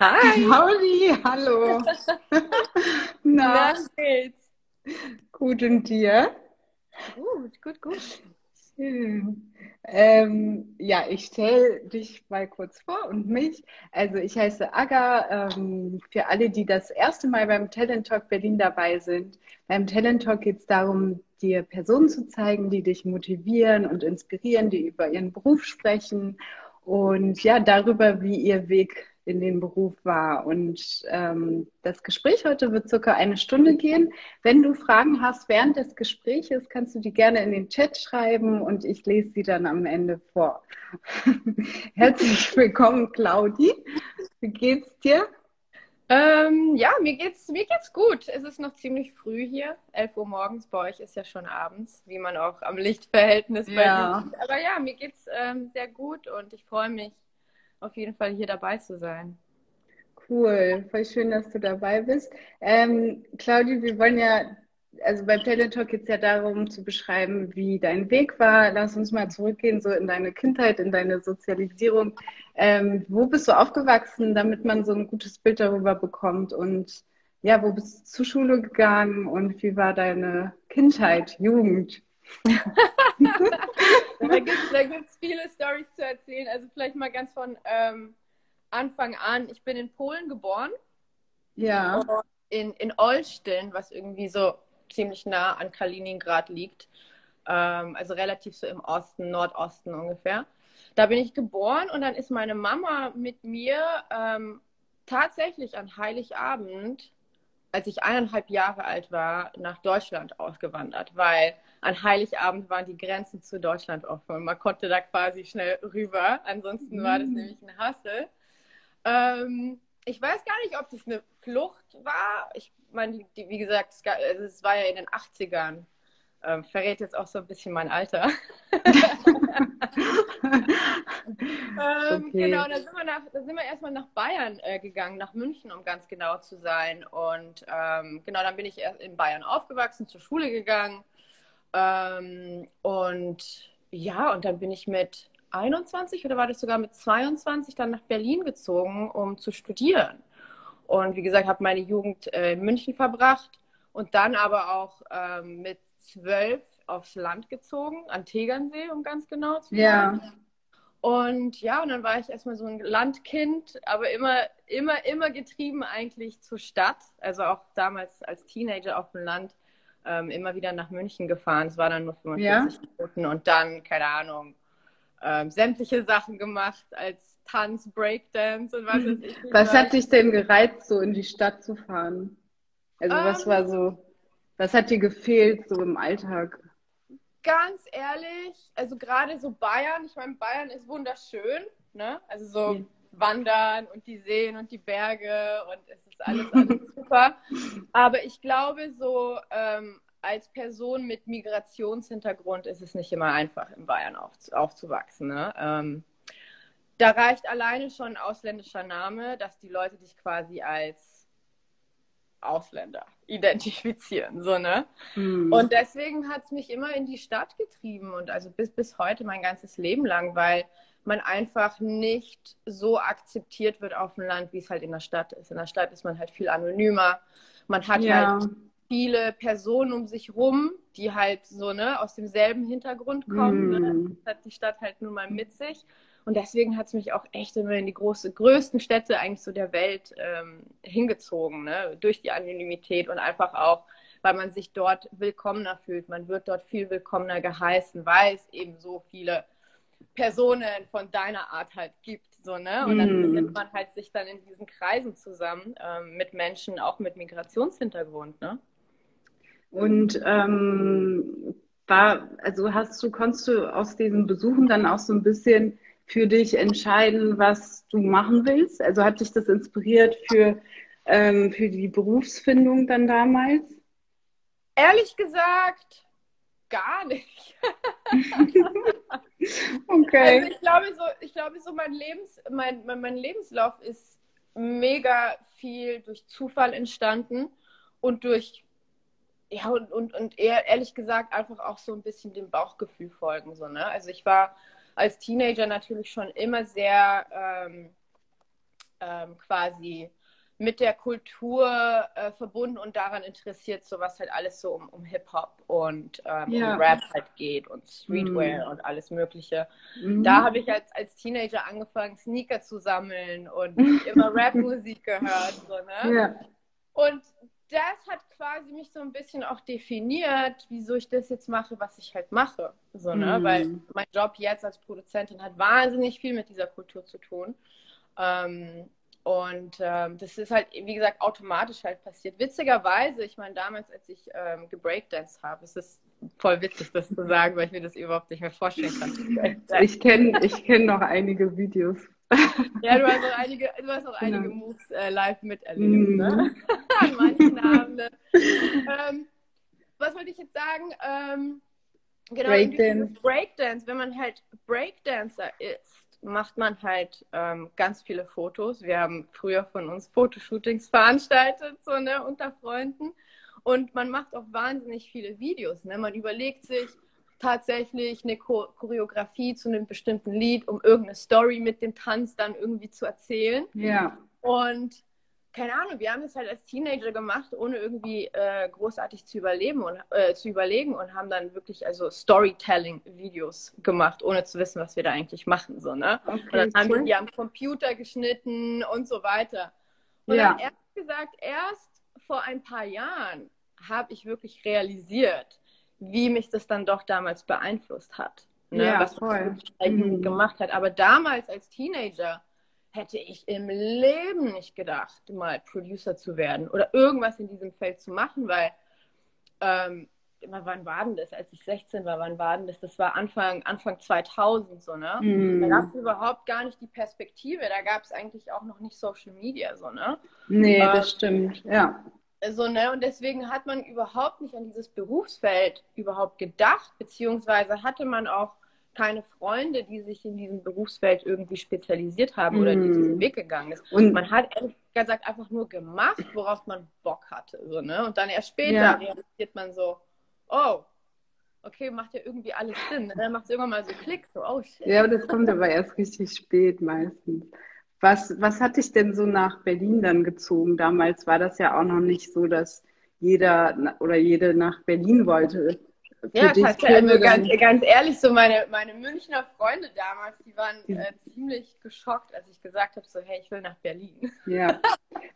Hi. Pauli, hallo. Na, geht's? Gut und dir? Gut, gut, gut. Schön. Ähm, ja, ich stelle dich mal kurz vor und mich. Also ich heiße Aga. Ähm, für alle, die das erste Mal beim Talent Talk Berlin dabei sind. Beim Talent Talk geht es darum, dir Personen zu zeigen, die dich motivieren und inspirieren, die über ihren Beruf sprechen und ja, darüber, wie ihr Weg in den Beruf war. Und ähm, das Gespräch heute wird circa eine Stunde gehen. Wenn du Fragen hast während des Gespräches, kannst du die gerne in den Chat schreiben und ich lese sie dann am Ende vor. Herzlich willkommen, Claudi. Wie geht's dir? Ähm, ja, mir geht's, mir geht's gut. Es ist noch ziemlich früh hier. 11 Uhr morgens. Bei euch ist ja schon abends, wie man auch am Lichtverhältnis bei Ja. sieht. Aber ja, mir geht's ähm, sehr gut und ich freue mich auf jeden Fall hier dabei zu sein. Cool, voll schön, dass du dabei bist. Ähm, Claudi, wir wollen ja, also beim Talent Talk geht es ja darum zu beschreiben, wie dein Weg war. Lass uns mal zurückgehen, so in deine Kindheit, in deine Sozialisierung. Ähm, wo bist du aufgewachsen, damit man so ein gutes Bild darüber bekommt? Und ja, wo bist du zur Schule gegangen und wie war deine Kindheit, Jugend? Da gibt es viele Stories zu erzählen. Also vielleicht mal ganz von ähm, Anfang an. Ich bin in Polen geboren. Ja, in, in Olsztyn, was irgendwie so ziemlich nah an Kaliningrad liegt. Ähm, also relativ so im Osten, Nordosten ungefähr. Da bin ich geboren und dann ist meine Mama mit mir ähm, tatsächlich an Heiligabend, als ich eineinhalb Jahre alt war, nach Deutschland ausgewandert, weil an Heiligabend waren die Grenzen zu Deutschland offen und man konnte da quasi schnell rüber. Ansonsten war das Mhm. nämlich ein Hassel. Ähm, ich weiß gar nicht, ob das eine Flucht war. Ich meine, die, die, wie gesagt, es, also es war ja in den 80ern. Ähm, verrät jetzt auch so ein bisschen mein Alter. Ähm, Okay. Genau, da sind wir, nach, da sind wir erstmal nach Bayern äh, gegangen, nach München, um ganz genau zu sein. Und ähm, genau, dann bin ich erst in Bayern aufgewachsen, zur Schule gegangen. Ähm, und ja, und dann bin ich mit 21 oder war das sogar mit 22 dann nach Berlin gezogen, um zu studieren. Und wie gesagt, habe meine Jugend äh, in München verbracht und dann aber auch ähm, mit zwölf aufs Land gezogen, an Tegernsee, um ganz genau zu sein. ja, Und ja, und dann war ich erstmal so ein Landkind, aber immer, immer, immer getrieben eigentlich zur Stadt. Also auch damals als Teenager auf dem Land ähm, immer wieder nach München gefahren. Es war dann nur 45 Minuten und dann, keine Ahnung, ähm, sämtliche Sachen gemacht als Tanz, Breakdance und was weiß ich. Was hat dich denn gereizt, so in die Stadt zu fahren? Also was Ähm. war so, was hat dir gefehlt so im Alltag? Ganz ehrlich, also gerade so Bayern, ich meine, Bayern ist wunderschön, ne? Also so Ja. Wandern und die Seen und die Berge und es ist alles, alles super. Aber ich glaube, so ähm, als Person mit Migrationshintergrund ist es nicht immer einfach, in Bayern auf, aufzuwachsen. Ne? Ähm, da reicht alleine schon ein ausländischer Name, dass die Leute dich quasi als Ausländer identifizieren. So, ne? Hm. Und deswegen hat es mich immer in die Stadt getrieben und also bis, bis heute mein ganzes Leben lang, weil man einfach nicht so akzeptiert wird auf dem Land, wie es halt in der Stadt ist. In der Stadt ist man halt viel anonymer. Man hat ja, halt viele Personen um sich rum, die halt so ne, aus demselben Hintergrund kommen. Ne? Hm. Das hat die Stadt halt nun mal mit sich. Und deswegen hat es mich auch echt immer in die große, größten Städte eigentlich so der Welt ähm, hingezogen, ne? durch die Anonymität und einfach auch, weil man sich dort willkommener fühlt. Man wird dort viel willkommener geheißen, weil es eben so viele Personen von deiner Art halt gibt. So, ne? Und dann Mm. findet man halt sich dann in diesen Kreisen zusammen ähm, mit Menschen, auch mit Migrationshintergrund. Ne? Und ähm, war, also hast du, konntest du aus diesen Besuchen dann auch so ein bisschen für dich entscheiden, was du machen willst? Also hat dich das inspiriert für, ähm, für die Berufsfindung dann damals? Ehrlich gesagt, gar nicht. Okay. Also ich glaube so, ich glaube so mein Lebens, mein, mein, mein Lebenslauf ist mega viel durch Zufall entstanden und durch ja und, und, und eher, ehrlich gesagt einfach auch so ein bisschen dem Bauchgefühl folgen. So, ne? Also ich war als Teenager natürlich schon immer sehr ähm, ähm, quasi mit der Kultur äh, verbunden und daran interessiert, so was halt alles so um, um Hip-Hop und ähm, Ja. um Rap halt geht und Streetwear Mhm. und alles Mögliche. Mhm. Da habe ich als, als Teenager angefangen, Sneaker zu sammeln und immer Rap-Musik gehört. So, ne? Ja. Und das hat quasi mich so ein bisschen auch definiert, wieso ich das jetzt mache, was ich halt mache. So, ne? Mhm. Weil mein Job jetzt als Produzentin hat wahnsinnig viel mit dieser Kultur zu tun. Ähm, und ähm, das ist halt, wie gesagt, automatisch halt passiert. Witzigerweise, ich meine, damals, als ich ähm, gebreakdanced habe, es ist voll witzig, das zu sagen, weil ich mir das überhaupt nicht mehr vorstellen kann. Ich kenne ich kenn noch einige Videos. Ja, du hast auch einige, du hast auch einige Genau. Moves äh, live miterlebt, Mhm. ne? An manchen Abenden. ähm, was wollte ich jetzt sagen? Ähm, genau, Breakdance. Breakdance, wenn man halt Breakdancer ist, macht man halt ähm, ganz viele Fotos. Wir haben früher von uns Fotoshootings veranstaltet, so, ne, unter Freunden. Und man macht auch wahnsinnig viele Videos, ne? Man überlegt sich, tatsächlich eine Cho Choreografie zu einem bestimmten Lied, um irgendeine Story mit dem Tanz dann irgendwie zu erzählen. Ja. Und keine Ahnung, wir haben das halt als Teenager gemacht, ohne irgendwie äh, großartig zu überleben und äh, zu überlegen und haben dann wirklich also Storytelling-Videos gemacht, ohne zu wissen, was wir da eigentlich machen. So, ne? Und Okay, dann haben wir die am Computer geschnitten und so weiter. Und Ja. dann ehrlich gesagt, erst vor ein paar Jahren habe ich wirklich realisiert, wie mich das dann doch damals beeinflusst hat. Ne? Ja, was voll. das Mhm. gemacht hat. Aber damals als Teenager hätte ich im Leben nicht gedacht, mal Producer zu werden oder irgendwas in diesem Feld zu machen, weil ähm, immer, wann war denn das? Als ich 16 war, wann war denn das? Das war Anfang, Anfang 2000 so, ne? Mhm. Da gab es überhaupt gar nicht die Perspektive, da gab es eigentlich auch noch nicht Social Media, so, ne? Nee, Ähm, das stimmt. Ja. So, ne? Und deswegen hat man überhaupt nicht an dieses Berufsfeld überhaupt gedacht, beziehungsweise hatte man auch keine Freunde, die sich in diesem Berufsfeld irgendwie spezialisiert haben oder die Mhm. diesen Weg gegangen ist. Und Man hat ehrlich gesagt einfach nur gemacht, worauf man Bock hatte. So, ne? Und dann erst später Ja. realisiert man so, oh, okay, macht ja irgendwie alles Sinn. Und dann macht es irgendwann mal so Klick, so, oh shit. ja, aber das kommt aber erst richtig spät meistens. Was, was hat dich denn so nach Berlin dann gezogen? Damals war das ja auch noch nicht so, dass jeder oder jede nach Berlin wollte. Für Ja, dich. Also ganz, ganz ehrlich, so meine, meine Münchner Freunde damals, die waren äh, ziemlich geschockt, als ich gesagt habe, so, hey, ich will nach Berlin. Ja.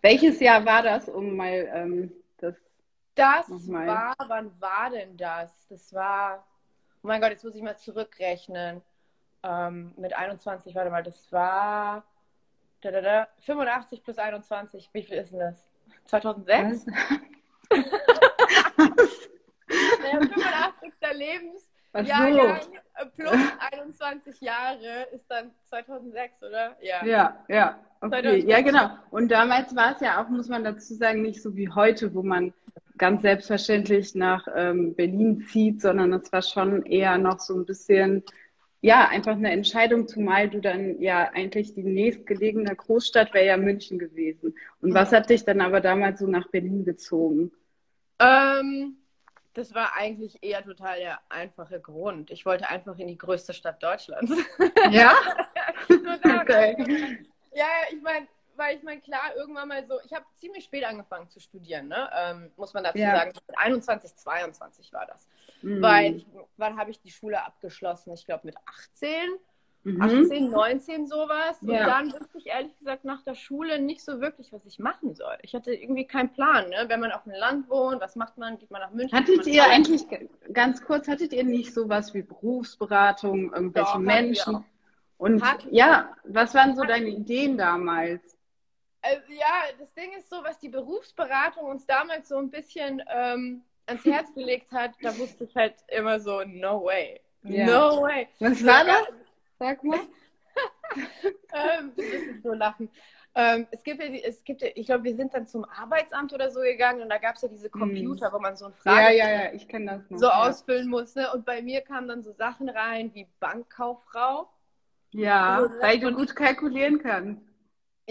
Welches Jahr war das, um mal ähm, das Das Nochmal. war, wann war denn das? Das war, oh mein Gott, jetzt muss ich mal zurückrechnen. Ähm, mit 21, warte mal, das war da, da, da, 85 plus 21, wie viel ist denn das? 2006? Naja, 85. Lebens. Ach Jahrgang so. plus 21 Jahre ist dann 2006, oder? Ja. Ja, ja, okay. 2006. Ja, genau. Und damals war es ja auch, muss man dazu sagen, nicht so wie heute, wo man ganz selbstverständlich nach ähm, Berlin zieht, sondern es war schon eher noch so ein bisschen, ja, einfach eine Entscheidung, zumal du dann ja eigentlich die nächstgelegene Großstadt wäre ja München gewesen. Und was hat dich dann aber damals so nach Berlin gezogen? Ähm, das war eigentlich eher total der einfache Grund. Ich wollte einfach in die größte Stadt Deutschlands. Ja? Okay. Ja, ich meine, weil ich meine, klar, irgendwann mal so, ich habe ziemlich spät angefangen zu studieren, ne? Ähm, muss man dazu Ja. sagen. 21, 22 war das. Mhm. Weil, ich, wann habe ich die Schule abgeschlossen? Ich glaube mit 18, Mhm. 18, 19 sowas. Und Ja. dann wusste ich ehrlich gesagt nach der Schule nicht so wirklich, was ich machen soll. Ich hatte irgendwie keinen Plan, ne? Wenn man auf dem Land wohnt, was macht man? Geht man nach München? Hattet ihr nach- eigentlich, ganz kurz, hattet ihr nicht sowas wie Berufsberatung, irgendwelche Doch, Menschen? Und wir. ja, was waren so deine Ideen damals? Also, ja, das Ding ist so, was die Berufsberatung uns damals so ein bisschen ähm, ans Herz gelegt hat, da wusste ich halt immer so, no way. Ja. No way. Was war das? Sag mal. ähm, du wirst nicht so lachen. Ähm, es gibt ja, die- es gibt ja, ich glaube, wir sind dann zum Arbeitsamt oder so gegangen und da gab es ja diese Computer, wo man so ein. Ja, Frage ja, ja, das noch. so ja. ausfüllen muss. Ne? Und bei mir kamen dann so Sachen rein wie Bankkauffrau. Ja, Also, weil du und- gut kalkulieren kannst.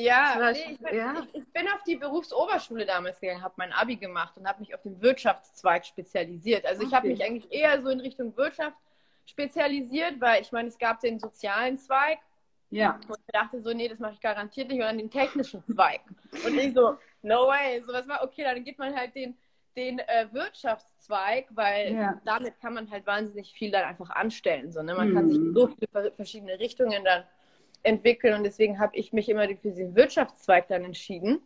Ja, nee, ich, bin, ja. Ich, ich bin auf die Berufsoberschule damals gegangen, habe mein Abi gemacht und habe mich auf den Wirtschaftszweig spezialisiert. Also ich habe Okay. mich eigentlich eher so in Richtung Wirtschaft spezialisiert, weil ich meine, es gab den sozialen Zweig Ja. Und ich dachte so, nee, das mache ich garantiert nicht. Dann den technischen Zweig. Und ich so, no way. So was war, okay, dann gibt man halt den, den äh, Wirtschaftszweig, weil Ja. damit kann man halt wahnsinnig viel dann einfach anstellen. So, ne? Man kann sich in Mhm. so viele ver- verschiedene Richtungen dann entwickeln. Und deswegen habe ich mich immer für diesen Wirtschaftszweig dann entschieden,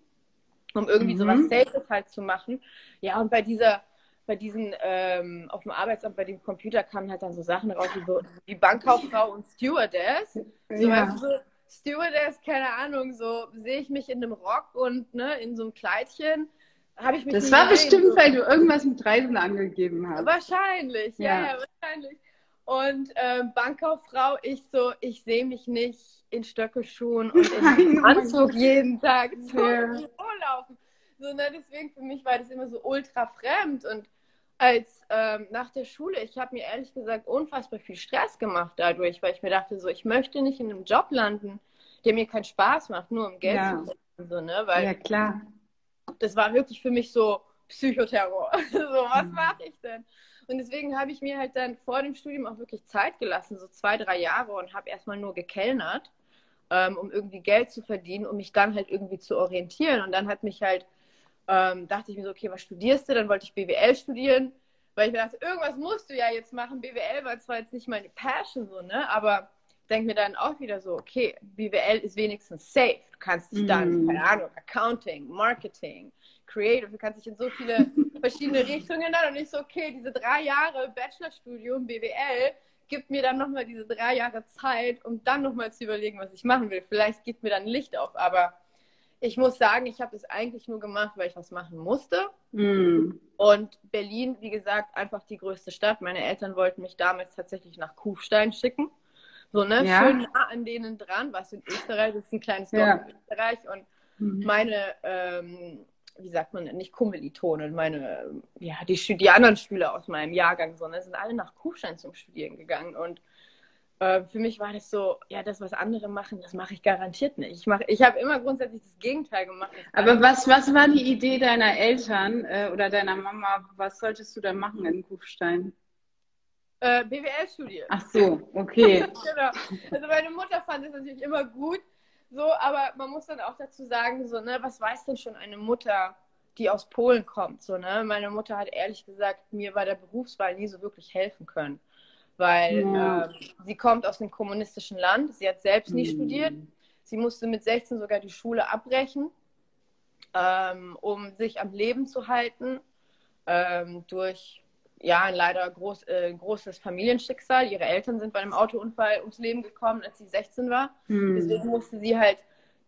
um irgendwie Mhm. sowas Safes halt zu machen. Ja, und bei dieser bei diesen, ähm, auf dem Arbeitsamt, bei dem Computer kamen halt dann so Sachen raus, wie, so, wie Bankkauffrau und Stewardess. So, Ja. weißt du, so, Stewardess, keine Ahnung, so sehe ich mich in einem Rock und ne, in so einem Kleidchen. Habe ich mich Das war bestimmt, so. weil du irgendwas mit Reisen angegeben hast. Wahrscheinlich, ja, Ja. ja, wahrscheinlich. Und ähm, Bankkauffrau, ich so, ich sehe mich nicht in Stöckelschuhen und in Anzug jeden Tag im Büro laufen. So, ne, deswegen für mich war das immer so ultra fremd. Und als ähm, nach der Schule, ich habe mir ehrlich gesagt unfassbar viel Stress gemacht dadurch, weil ich mir dachte, so, ich möchte nicht in einem Job landen, der mir keinen Spaß macht, nur um Geld Ja. zu verdienen. So, ne? Weil Ja, klar. das war wirklich für mich so Psychoterror. so, was Mhm. mache ich denn? Und deswegen habe ich mir halt dann vor dem Studium auch wirklich Zeit gelassen, so zwei, drei Jahre und habe erstmal nur gekellnert, ähm, um irgendwie Geld zu verdienen, um mich dann halt irgendwie zu orientieren. Und dann hat mich halt, ähm, dachte ich mir so, okay, was studierst du? Dann wollte ich BWL studieren, weil ich mir dachte, irgendwas musst du ja jetzt machen. BWL war zwar jetzt nicht meine Passion, so, ne? Aber denke mir dann auch wieder so, okay, BWL ist wenigstens safe. Du kannst dich dann, Mhm. keine Ahnung, Accounting, Marketing, Creative, du kannst dich in so viele verschiedene Richtungen dann und ich so, okay, diese drei Jahre Bachelorstudium BWL gibt mir dann nochmal diese drei Jahre Zeit, um dann nochmal zu überlegen, was ich machen will. Vielleicht gibt mir dann Licht auf, aber ich muss sagen, ich habe das eigentlich nur gemacht, weil ich was machen musste. Mhm. Und Berlin, wie gesagt, einfach die größte Stadt. Meine Eltern wollten mich damals tatsächlich nach Kufstein schicken. So, ne? Ja. Schön nah an denen dran, was in Österreich, das ist ein kleines Dorf Ja. in Österreich. Und Mhm. meine, ähm, wie sagt man, nicht Kommilitonen, meine, ja, die, die anderen Schüler aus meinem Jahrgang, sondern sind alle nach Kufstein zum Studieren gegangen. Und äh, für mich war das so, ja, das, was andere machen, das mache ich garantiert nicht. Ich, mach- ich habe immer grundsätzlich das Gegenteil gemacht. Aber was, was war die Idee deiner Eltern äh, oder deiner Mama? Was solltest du da machen in Kufstein? Äh, BWL studiert. Ach so, okay. genau. Also meine Mutter fand es natürlich immer gut, so, aber man muss dann auch dazu sagen, so, ne, was weiß denn schon eine Mutter, die aus Polen kommt, so, ne? Meine Mutter hat ehrlich gesagt mir bei der Berufswahl nie so wirklich helfen können, weil Ja. ähm, sie kommt aus einem kommunistischen Land, sie hat selbst nie Mhm. studiert, sie musste mit 16 sogar die Schule abbrechen, ähm, um sich am Leben zu halten, ähm, durch ja, ein leider groß, äh, großes Familienschicksal. Ihre Eltern sind bei einem Autounfall ums Leben gekommen, als sie 16 war. Hm. Deswegen musste sie halt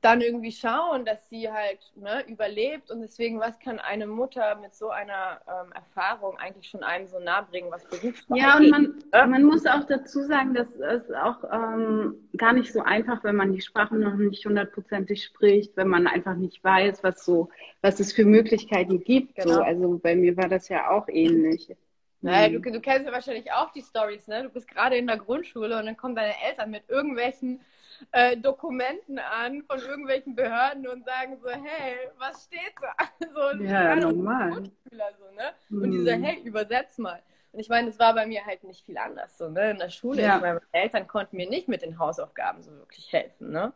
dann irgendwie schauen, dass sie halt ne, überlebt. Und deswegen, was kann eine Mutter mit so einer ähm, Erfahrung eigentlich schon einem so nahe bringen, was Berufswahl Ja, und man, Ja. man muss auch dazu sagen, dass es auch ähm, gar nicht so einfach, wenn man die Sprache noch nicht hundertprozentig spricht, wenn man einfach nicht weiß, was so, was es für Möglichkeiten gibt. Genau. So. Also bei mir war das ja auch ähnlich. Naja, Hm. du, du kennst ja wahrscheinlich auch die Stories, ne? Du bist gerade in der Grundschule und dann kommen deine Eltern mit irgendwelchen äh, Dokumenten an von irgendwelchen Behörden und sagen so, hey, was steht da? So, Ja, normal. So, ne? Hm. Und die so, hey, übersetz mal. Und ich meine, das war bei mir halt nicht viel anders. So, ne? In der Schule, Ja. ich meine, meine Eltern konnten mir nicht mit den Hausaufgaben so wirklich helfen. Ne?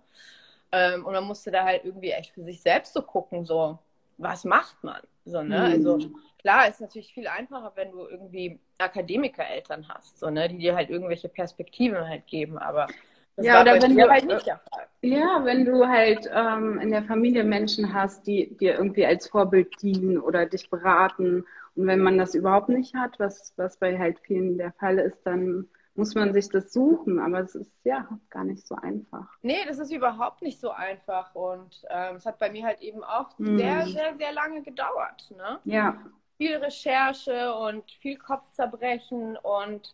Ähm, und man musste da halt irgendwie echt für sich selbst so gucken, so, was macht man? So, ne? Hm. Also klar, ist natürlich viel einfacher, wenn du irgendwie Akademikereltern hast, so, ne? die dir halt irgendwelche Perspektiven halt geben, aber das Ja, war oder wenn du- halt nicht der Fall. Ja, wenn du halt ähm, in der Familie Menschen hast, die dir irgendwie als Vorbild dienen oder dich beraten. Und wenn man das überhaupt nicht hat, was, was bei halt vielen der Fall ist, dann muss man sich das suchen. Aber es ist ja gar nicht so einfach. Nee, das ist überhaupt nicht so einfach und ähm, es hat bei mir halt eben auch Hm. sehr, sehr, sehr lange gedauert. Ne? Ja, viel Recherche und viel Kopfzerbrechen und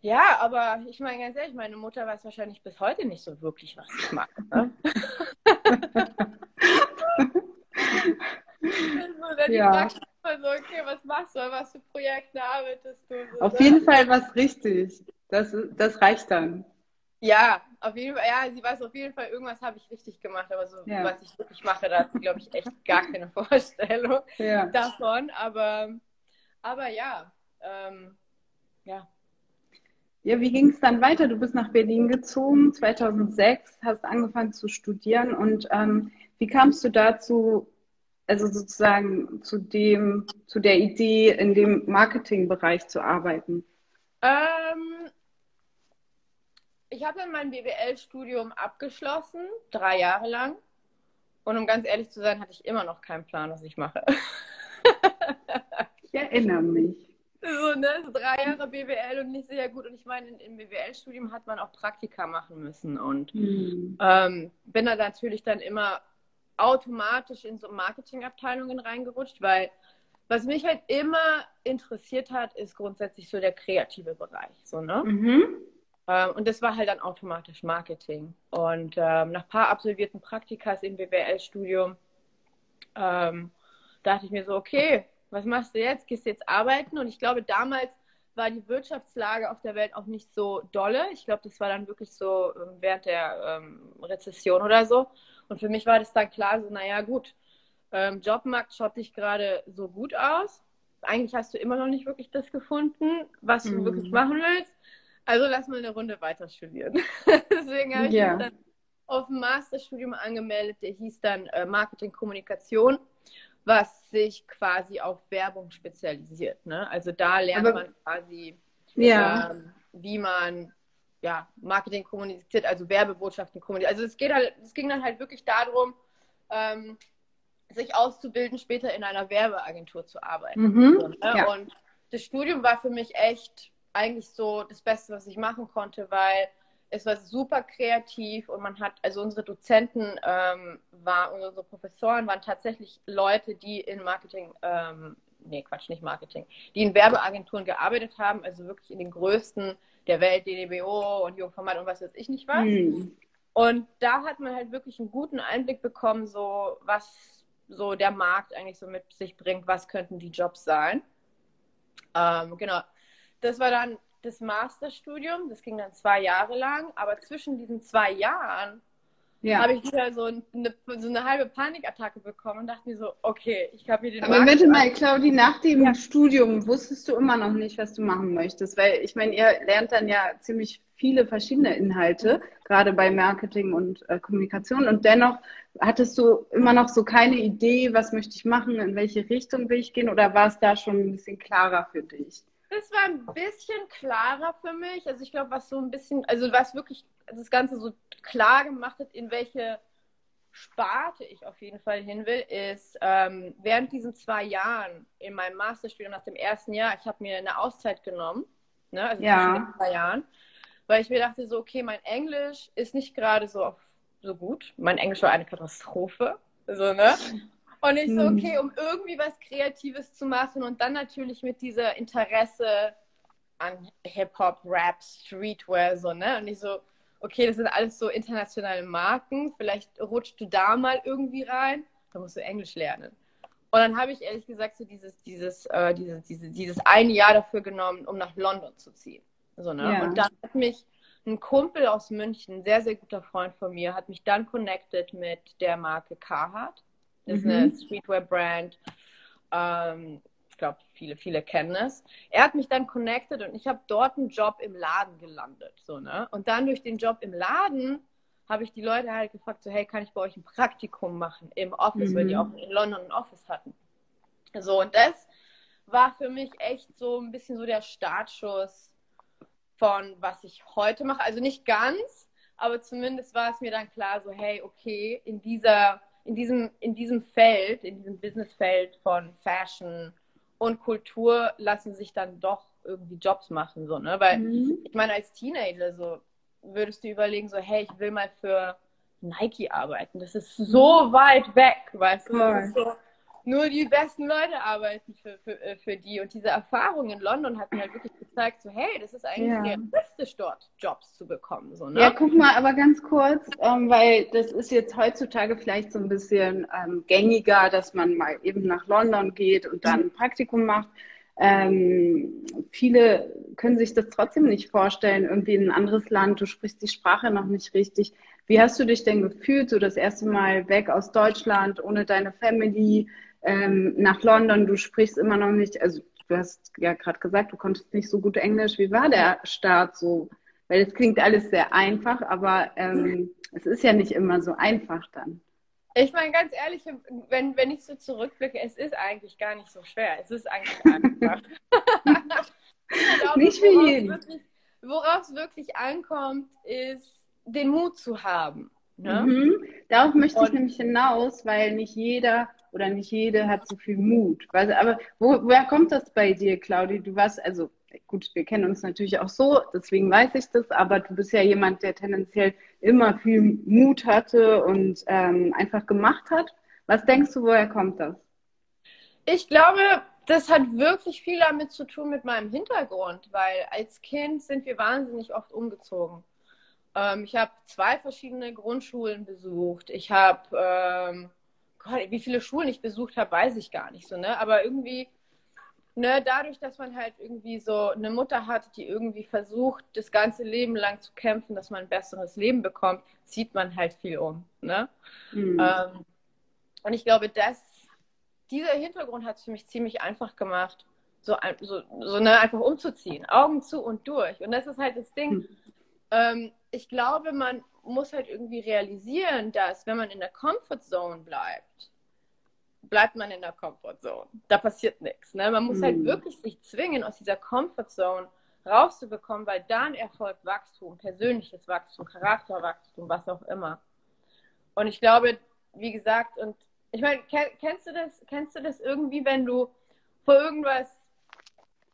ja, aber ich meine ganz ehrlich, meine Mutter weiß wahrscheinlich bis heute nicht so wirklich, was ich mache. Ne? so, dann Ja. fragt immer so, okay, was machst du, an was für Projekte arbeitest du? So, auf jeden Fall was richtig. Das, das reicht dann. Ja, auf jeden Fall, ja, sie weiß auf jeden Fall, irgendwas habe ich richtig gemacht, aber so, Ja. was ich wirklich mache, da hat sie, glaube ich, echt gar keine Vorstellung. Ja. davon, aber, aber ja, ähm, ja. Ja, wie ging es dann weiter? Du bist nach Berlin gezogen, 2006, hast angefangen zu studieren und ähm, wie kamst du dazu, also sozusagen zu dem, zu der Idee, in dem Marketingbereich zu arbeiten? Ähm, ich habe dann mein BWL-Studium abgeschlossen, drei Jahre lang. Und um ganz ehrlich zu sein, hatte ich immer noch keinen Plan, was ich mache. ich erinnere mich. So, ne? So drei Jahre BWL und nicht sehr gut. Und ich meine, im BWL-Studium hat man auch Praktika machen müssen. Und hm. ähm, bin da natürlich dann immer automatisch in so Marketingabteilungen reingerutscht, weil was mich halt immer interessiert hat, ist grundsätzlich so der kreative Bereich. So, ne? Mhm. Ähm, und das war halt dann automatisch Marketing. Und ähm, nach ein paar absolvierten Praktikas im BWL-Studium ähm, dachte ich mir so, okay, was machst du jetzt? Gehst du jetzt arbeiten? Und ich glaube, damals war die Wirtschaftslage auf der Welt auch nicht so dolle. Ich glaube, das war dann wirklich so ähm, während der ähm, Rezession oder so. Und für mich war das dann klar, so, naja, gut, ähm, Jobmarkt schaut nicht gerade so gut aus. Eigentlich hast du immer noch nicht wirklich das gefunden, was du mm. wirklich machen willst. Also lass mal eine Runde weiter studieren. Deswegen habe ich yeah. mich dann auf ein Masterstudium angemeldet, der hieß dann äh, Marketing Kommunikation was sich quasi auf Werbung spezialisiert. Ne? Also da lernt Aber, man quasi, ja. ähm, wie man ja, Marketing kommuniziert, also Werbebotschaften kommuniziert. Also es geht halt, es ging dann halt wirklich darum, ähm, sich auszubilden, später in einer Werbeagentur zu arbeiten. Mhm, so, ne? ja. Und das Studium war für mich echt eigentlich so das Beste, was ich machen konnte, weil es war super kreativ und man hat, also unsere Dozenten ähm, war, unsere Professoren waren tatsächlich Leute, die in Marketing, ähm, nee, Quatsch, nicht Marketing, die in Werbeagenturen gearbeitet haben, also wirklich in den größten der Welt, DDBO und Jungformat und was weiß ich nicht was. Mhm. Und da hat man halt wirklich einen guten Einblick bekommen, so was so der Markt eigentlich so mit sich bringt, was könnten die Jobs sein. Ähm, genau. Das war dann das Masterstudium, das ging dann zwei Jahre lang, aber zwischen diesen zwei Jahren ja. habe ich wieder so eine, so eine halbe Panikattacke bekommen und dachte mir so, okay, ich habe hier den. Aber bitte mal, Claudi, nach dem ja. Studium wusstest du immer noch nicht, was du machen möchtest, weil ich meine, ihr lernt dann ja ziemlich viele verschiedene Inhalte, gerade bei Marketing und äh, Kommunikation und dennoch hattest du immer noch so keine Idee, was möchte ich machen, in welche Richtung will ich gehen oder war es da schon ein bisschen klarer für dich? Das war ein bisschen klarer für mich. Also ich glaube, was so ein bisschen, also was wirklich das Ganze so klar gemacht hat, in welche Sparte ich auf jeden Fall hin will, ist ähm, während diesen zwei Jahren in meinem Masterstudium nach dem ersten Jahr, ich habe mir eine Auszeit genommen, ne, also ja. den zwei Jahren, weil ich mir dachte so, okay, mein Englisch ist nicht gerade so so gut. Mein Englisch war eine Katastrophe, so ne. Und ich so, hm. okay, um irgendwie was Kreatives zu machen und dann natürlich mit dieser Interesse an Hip-Hop, Rap, Streetwear, so, ne? Und ich so, okay, das sind alles so internationale Marken, vielleicht rutschst du da mal irgendwie rein, dann musst du Englisch lernen. Und dann habe ich ehrlich gesagt so dieses, dieses, äh, dieses, dieses, dieses eine Jahr dafür genommen, um nach London zu ziehen. So, ne? Ja. Und dann hat mich ein Kumpel aus München, ein sehr, sehr guter Freund von mir, hat mich dann connected mit der Marke Carhartt ist mhm. eine Streetwear-Brand. Ähm, ich glaube, viele, viele kennen es. Er hat mich dann connected und ich habe dort einen Job im Laden gelandet. So, ne? Und dann durch den Job im Laden habe ich die Leute halt gefragt, so, hey, kann ich bei euch ein Praktikum machen im Office, mhm. weil die mhm. auch in London ein Office hatten. So, und das war für mich echt so ein bisschen so der Startschuss von, was ich heute mache. Also nicht ganz, aber zumindest war es mir dann klar, so, hey, okay, in dieser in diesem, in diesem Feld, in diesem Businessfeld von Fashion und Kultur lassen sich dann doch irgendwie Jobs machen, so, ne? Weil mhm. ich meine, als Teenager so würdest du überlegen, so, hey, ich will mal für Nike arbeiten. Das ist so weit weg, weißt du? So, nur die besten Leute arbeiten für, für, äh, für die. Und diese Erfahrung in London hat mir halt wirklich gezeigt, so hey, das ist eigentlich ja. realistisch, dort Jobs zu bekommen. So, ne? Ja, guck mal, aber ganz kurz, ähm, weil das ist jetzt heutzutage vielleicht so ein bisschen ähm, gängiger, dass man mal eben nach London geht und dann ein Praktikum macht. Ähm, viele können sich das trotzdem nicht vorstellen, irgendwie in ein anderes Land, du sprichst die Sprache noch nicht richtig. Wie hast du dich denn gefühlt, so das erste Mal weg aus Deutschland, ohne deine Family? Ähm, nach London, du sprichst immer noch nicht, also du hast ja gerade gesagt, du konntest nicht so gut Englisch. Wie war der Start so? Weil es klingt alles sehr einfach, aber ähm, es ist ja nicht immer so einfach dann. Ich meine, ganz ehrlich, wenn, wenn ich so zurückblicke, es ist eigentlich gar nicht so schwer. Es ist eigentlich einfach. glaube, nicht für jeden. Worauf es wirklich ankommt, ist, den Mut zu haben. Ne? Mhm. Darauf möchte Und, ich nämlich hinaus, weil nicht jeder oder nicht jede hat so viel Mut. Aber wo, woher kommt das bei dir, Claudi? Du warst, also gut, wir kennen uns natürlich auch so, deswegen weiß ich das, aber du bist ja jemand, der tendenziell immer viel Mut hatte und ähm, einfach gemacht hat. Was denkst du, woher kommt das? Ich glaube, das hat wirklich viel damit zu tun mit meinem Hintergrund, weil als Kind sind wir wahnsinnig oft umgezogen. Ähm, ich habe zwei verschiedene Grundschulen besucht. Ich habe, ähm, Gott, wie viele Schulen ich besucht habe, weiß ich gar nicht so, ne? Aber irgendwie, ne, dadurch, dass man halt irgendwie so eine Mutter hat, die irgendwie versucht, das ganze Leben lang zu kämpfen, dass man ein besseres Leben bekommt, zieht man halt viel um, ne? Mhm. Ähm, und ich glaube, dass dieser Hintergrund hat es für mich ziemlich einfach gemacht, so, so, so ne, einfach umzuziehen. Augen zu und durch. Und das ist halt das Ding. Mhm. Ähm, ich glaube, man muss halt irgendwie realisieren, dass wenn man in der Comfort Zone bleibt, bleibt man in der Comfort Zone. Da passiert nichts. Ne? Man muss mhm. halt wirklich sich zwingen, aus dieser Comfort Zone rauszubekommen, weil dann erfolgt Wachstum, persönliches Wachstum, Charakterwachstum, was auch immer. Und ich glaube, wie gesagt, und ich meine, kennst du das, kennst du das irgendwie, wenn du vor irgendwas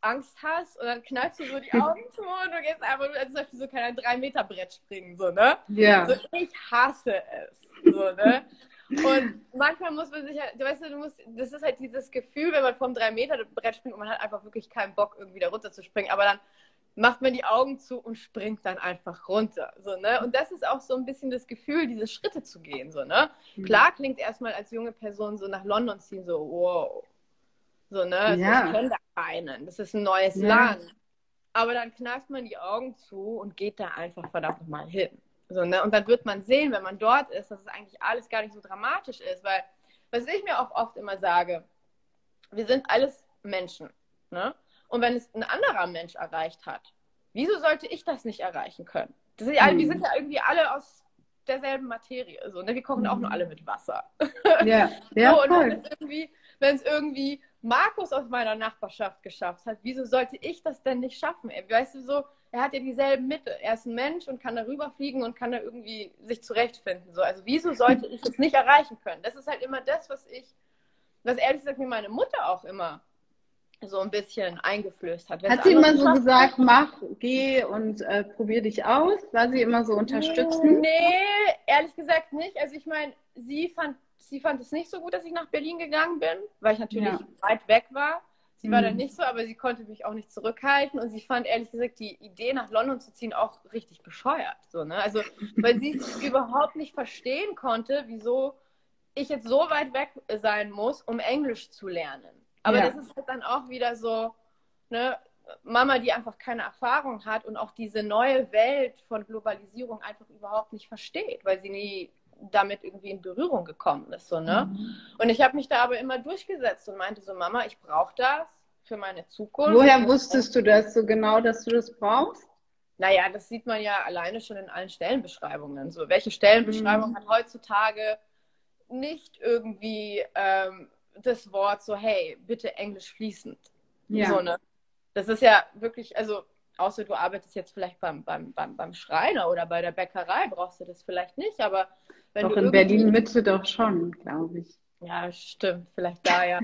Angst hast und dann kneifst du so die Augen zu und du gehst einfach, als ob du so kein 3-Meter-Brett springen, so, ne? Ja. So, ich hasse es, so, ne? Und manchmal muss man sich halt, du weißt, du musst, das ist halt dieses Gefühl, wenn man vom 3-Meter-Brett springt und man hat einfach wirklich keinen Bock, irgendwie da runter zu springen, aber dann macht man die Augen zu und springt dann einfach runter. So, ne? Und das ist auch so ein bisschen das Gefühl, diese Schritte zu gehen. So, ne? Mhm. Klar klingt erstmal als junge Person so nach London ziehen, so, wow, so, ne? Also ja. ich kenne da keinen. Das ist ein neues ja. Land. Aber dann kneift man die Augen zu und geht da einfach verdammt nochmal hin. So, ne? Und dann wird man sehen, wenn man dort ist, dass es eigentlich alles gar nicht so dramatisch ist. Weil, was ich mir auch oft immer sage, wir sind alles Menschen. Ne? Und wenn es ein anderer Mensch erreicht hat, wieso sollte ich das nicht erreichen können? Sind ja, mhm. Wir sind ja irgendwie alle aus derselben Materie. So, ne? Wir kochen mhm. auch nur alle mit Wasser. Ja, ja so, und wenn es irgendwie, wenn es irgendwie Markus aus meiner Nachbarschaft geschafft hat, wieso sollte ich das denn nicht schaffen? Weißt du so, er hat ja dieselben Mittel. Er ist ein Mensch und kann darüber fliegen und kann da irgendwie sich zurechtfinden. So, also wieso sollte ich es nicht erreichen können? Das ist halt immer das, was ich, was ehrlich gesagt mir meine Mutter auch immer so ein bisschen eingeflößt hat. Hat sie immer so gesagt, mach, geh und äh, probier dich aus? War sie immer so unterstützend? Nee, ehrlich gesagt nicht. Also ich meine, sie fand sie fand es nicht so gut, dass ich nach Berlin gegangen bin, weil ich natürlich ja. weit weg war. Sie mhm. war dann nicht so, aber sie konnte mich auch nicht zurückhalten und sie fand ehrlich gesagt die Idee nach London zu ziehen auch richtig bescheuert. So, ne? Also, weil sie überhaupt nicht verstehen konnte, wieso ich jetzt so weit weg sein muss, um Englisch zu lernen. Aber ja. das ist halt dann auch wieder so, ne, Mama, die einfach keine Erfahrung hat und auch diese neue Welt von Globalisierung einfach überhaupt nicht versteht, weil sie nie damit irgendwie in Berührung gekommen ist. So, ne? Mhm. Und ich habe mich da aber immer durchgesetzt und meinte so, Mama, ich brauche das für meine Zukunft. Woher wusstest du das so genau, dass du das brauchst? Naja, das sieht man ja alleine schon in allen Stellenbeschreibungen. So, welche Stellenbeschreibung mhm. hat heutzutage nicht irgendwie ähm, das Wort so, hey, bitte Englisch fließend. Ja. So, ne? Das ist ja wirklich, also außer du arbeitest jetzt vielleicht beim, beim, beim, beim Schreiner oder bei der Bäckerei, brauchst du das vielleicht nicht, aber wenn doch in Berlin Mitte doch schon, glaube ich. Ja, stimmt, vielleicht da ja.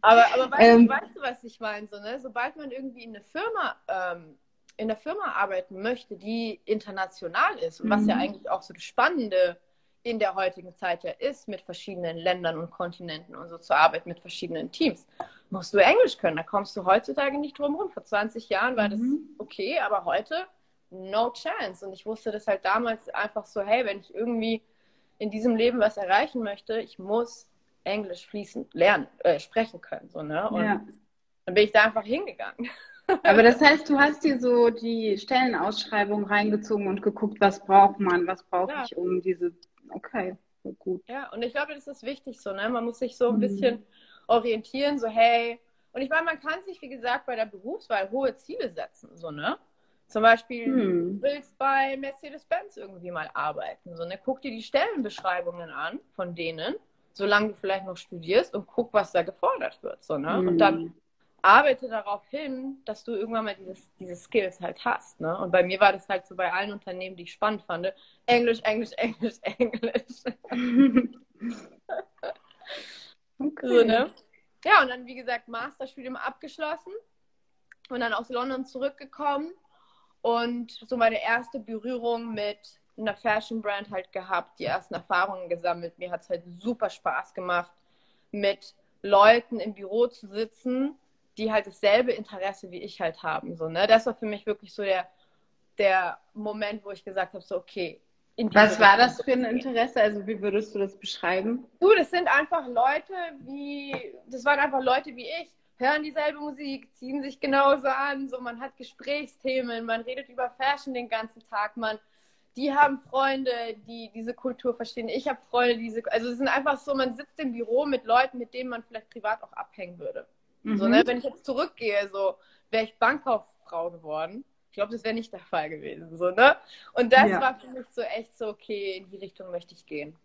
aber aber weißt, ähm, weißt, du, was ich meine? So, ne? Sobald man irgendwie in eine Firma, ähm, in der Firma arbeiten möchte, die international ist, und was ja mhm. eigentlich auch so das Spannende in der heutigen Zeit ja ist, mit verschiedenen Ländern und Kontinenten und so zu arbeiten, mit verschiedenen Teams, musst du Englisch können. Da kommst du heutzutage nicht drum rum. Vor 20 Jahren war das mhm. okay, aber heute no chance. Und ich wusste das halt damals einfach so, hey, wenn ich irgendwie in diesem Leben was erreichen möchte, ich muss Englisch fließend lernen, äh, sprechen können. So, ne? Und ja. dann bin ich da einfach hingegangen. Aber das heißt, du hast dir so die Stellenausschreibung reingezogen und geguckt, was braucht man, was brauche ja. ich, um diese. Okay, gut. Ja, und ich glaube, das ist wichtig so, ne? Man muss sich so ein mhm. bisschen orientieren, so, hey, Und ich meine, man kann sich, wie gesagt, bei der Berufswahl hohe Ziele setzen, so, ne? Zum Beispiel, hm. du willst bei Mercedes-Benz irgendwie mal arbeiten, so, ne? Guck dir die Stellenbeschreibungen an von denen, solange du vielleicht noch studierst und guck, was da gefordert wird, so, ne? Hm. Und dann arbeite darauf hin, dass du irgendwann mal dieses, diese Skills halt hast. Ne? Und bei mir war das halt so bei allen Unternehmen, die ich spannend fand. Englisch, Englisch, Englisch, Englisch. okay. So, ne? Ja, und dann, wie gesagt, Masterstudium abgeschlossen und dann aus London zurückgekommen und so meine erste Berührung mit einer Fashion Brand halt gehabt, die ersten Erfahrungen gesammelt. Mir hat es halt super Spaß gemacht, mit Leuten im Büro zu sitzen die halt dasselbe Interesse wie ich halt haben. So, ne? Das war für mich wirklich so der, der Moment, wo ich gesagt habe, so okay. Was war das für ein Interesse? Also wie würdest du das beschreiben? Du, das sind einfach Leute wie, das waren einfach Leute wie ich, hören dieselbe Musik, ziehen sich genauso an, so man hat Gesprächsthemen, man redet über Fashion den ganzen Tag, man die haben Freunde, die diese Kultur verstehen. Ich habe Freunde, die diese, also es sind einfach so, man sitzt im Büro mit Leuten, mit denen man vielleicht privat auch abhängen würde. Mhm. So, ne? Wenn ich jetzt zurückgehe, so wäre ich Bankkauffrau geworden. Ich glaube, das wäre nicht der Fall gewesen. So, ne? Und das ja. war für mich so echt so, okay, in die Richtung möchte ich gehen.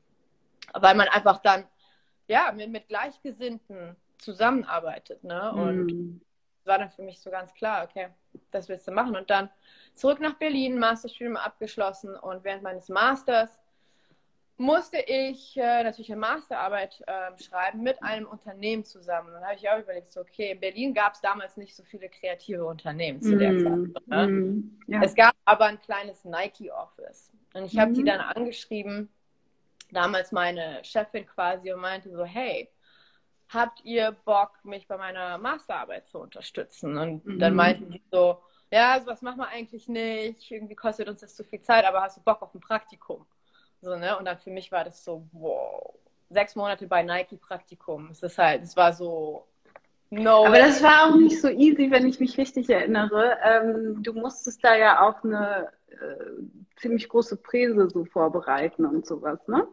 Weil man einfach dann, ja, mit, mit Gleichgesinnten zusammenarbeitet. Ne? Und mhm. war dann für mich so ganz klar, okay, das willst du machen. Und dann zurück nach Berlin, Masterstudium abgeschlossen und während meines Masters musste ich äh, natürlich eine Masterarbeit äh, schreiben mit einem Unternehmen zusammen. Dann habe ich auch überlegt, so, okay, in Berlin gab es damals nicht so viele kreative Unternehmen zu der mm, Zeit. Ne? Mm, ja. Es gab aber ein kleines Nike-Office. Und ich habe mm. die dann angeschrieben, damals meine Chefin quasi, und meinte so, hey, habt ihr Bock, mich bei meiner Masterarbeit zu unterstützen? Und -hmm. dann meinten die so, ja, sowas machen wir eigentlich nicht, irgendwie kostet uns das zu viel Zeit, aber hast du Bock auf ein Praktikum? So, ne? Und dann für mich war das so, wow, sechs Monate bei Nike Praktikum. Es ist halt, es war so, no. Aber das war auch nicht so easy, wenn ich mich richtig erinnere. Ähm, du musstest da ja auch eine äh, ziemlich große Präse so vorbereiten und sowas, ne?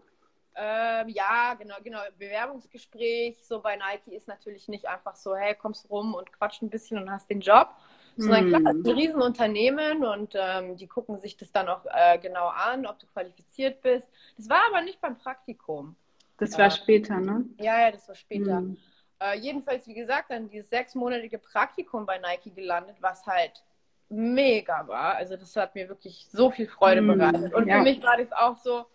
Ähm, ja, genau, genau. Bewerbungsgespräch so bei Nike ist natürlich nicht einfach so, hey, kommst rum und quatsch ein bisschen und hast den Job, sondern klar, das ist ein hm. Riesenunternehmen und ähm, die gucken sich das dann auch äh, genau an, ob du qualifiziert bist. Das war aber nicht beim Praktikum. Das war äh, später, ne? Ja, ja, das war später. Mhm. Äh, jedenfalls, wie gesagt, dann dieses sechsmonatige Praktikum bei Nike gelandet, was halt mega war. Also das hat mir wirklich so viel Freude mhm. bereitet. Und ja. für mich war das auch so,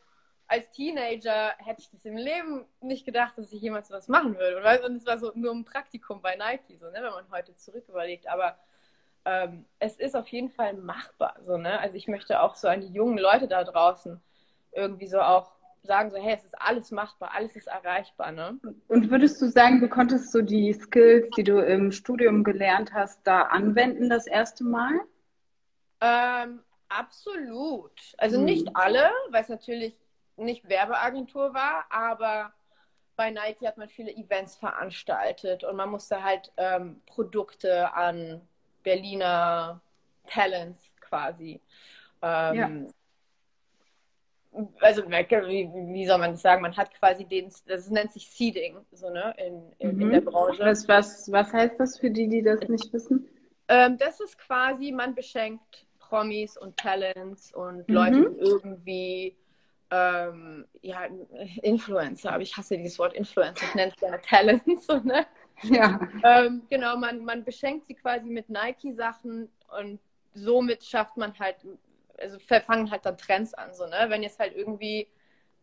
als Teenager hätte ich das im Leben nicht gedacht, dass ich jemals was machen würde. Und es war so nur ein Praktikum bei Nike, so, ne, wenn man heute zurück überlegt. Aber ähm, es ist auf jeden Fall machbar. So, ne? Also ich möchte auch so an die jungen Leute da draußen irgendwie so auch sagen, so, hey, es ist alles machbar, alles ist erreichbar. Ne? Und würdest du sagen, du konntest so die Skills, die du im Studium gelernt hast, da anwenden das erste Mal? Ähm, absolut. Also hm. nicht alle, weil es natürlich nicht Werbeagentur war, aber bei Nike hat man viele Events veranstaltet und man musste halt ähm, Produkte an Berliner Talents quasi. Ähm, ja. Also, wie, wie, soll man das sagen? Man hat quasi den, das nennt sich Seeding, so, ne, in, in, mhm. in der Branche. Was, was, was heißt das für die, die das nicht wissen? Ähm, das ist quasi, man beschenkt Promis und Talents und mhm. Leute, die irgendwie ähm, ja, Influencer, aber ich hasse dieses Wort Influencer, ich nenne es gerne Talents, so, ne? Ja. Ähm, genau, man, man beschenkt sie quasi mit Nike-Sachen und somit schafft man halt, also fangen halt dann Trends an, so, ne? Wenn jetzt halt irgendwie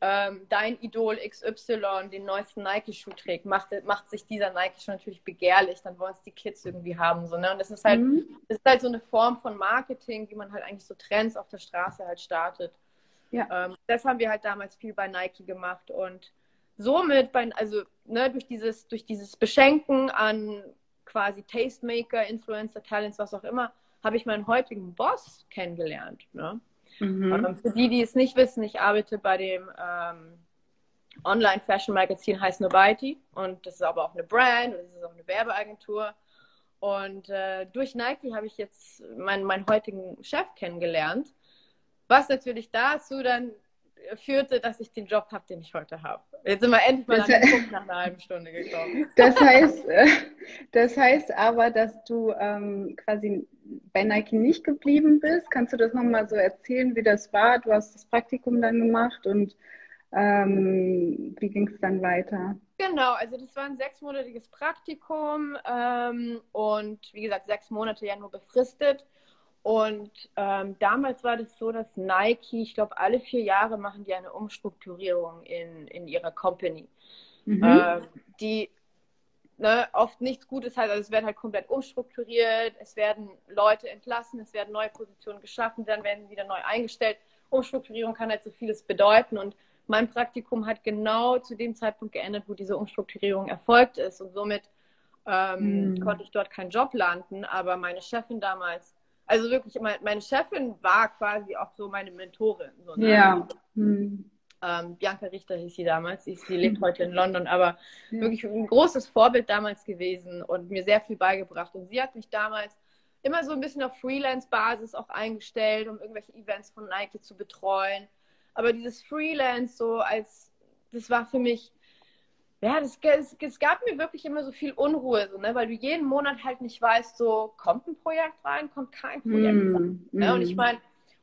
ähm, dein Idol XY den neuesten Nike-Schuh trägt, macht, macht sich dieser Nike-Schuh natürlich begehrlich, dann wollen es die Kids irgendwie haben, so, ne? Und das ist halt, mhm. das ist halt so eine Form von Marketing, wie man halt eigentlich so Trends auf der Straße halt startet. Ja. Ähm, das haben wir halt damals viel bei Nike gemacht und somit, bei, also ne, durch, dieses, durch dieses Beschenken an quasi Tastemaker, Influencer, Talents, was auch immer, habe ich meinen heutigen Boss kennengelernt. Ne? Mhm. Ähm, für die, die es nicht wissen, ich arbeite bei dem ähm, Online-Fashion-Magazin heißt Nobody und das ist aber auch eine Brand und das ist auch eine Werbeagentur. Und äh, durch Nike habe ich jetzt meinen, meinen heutigen Chef kennengelernt, was natürlich dazu dann führte, dass ich den Job habe, den ich heute habe. Jetzt sind wir endlich mal das an den Punkt nach einer halben Stunde gekommen. Das heißt, äh, das heißt aber, dass du ähm, quasi bei Nike nicht geblieben bist. Kannst du das nochmal so erzählen, wie das war? Du hast das Praktikum dann gemacht und ähm, wie ging es dann weiter? Genau, also das war ein sechsmonatiges Praktikum ähm, und wie gesagt, sechs Monate ja nur befristet. Und ähm, damals war das so, dass Nike, ich glaube, alle vier Jahre machen die eine Umstrukturierung in, in ihrer Company. Mhm. Ähm, die ne, oft nichts Gutes heißt, also es werden halt komplett umstrukturiert, es werden Leute entlassen, es werden neue Positionen geschaffen, dann werden sie wieder neu eingestellt. Umstrukturierung kann halt so vieles bedeuten und mein Praktikum hat genau zu dem Zeitpunkt geendet, wo diese Umstrukturierung erfolgt ist und somit ähm, mhm. konnte ich dort keinen Job landen, aber meine Chefin damals also wirklich, meine Chefin war quasi auch so meine Mentorin. So, ne? Ja. Hm. Ähm, Bianca Richter hieß sie damals, sie, sie lebt heute in London, aber ja. wirklich ein großes Vorbild damals gewesen und mir sehr viel beigebracht. Und sie hat mich damals immer so ein bisschen auf Freelance-Basis auch eingestellt, um irgendwelche Events von Nike zu betreuen. Aber dieses Freelance so als, das war für mich ja, das, es, es, gab mir wirklich immer so viel Unruhe, so, ne? weil du jeden Monat halt nicht weißt, so kommt ein Projekt rein, kommt kein Projekt mm, rein. Ne? Und ich mm. meine,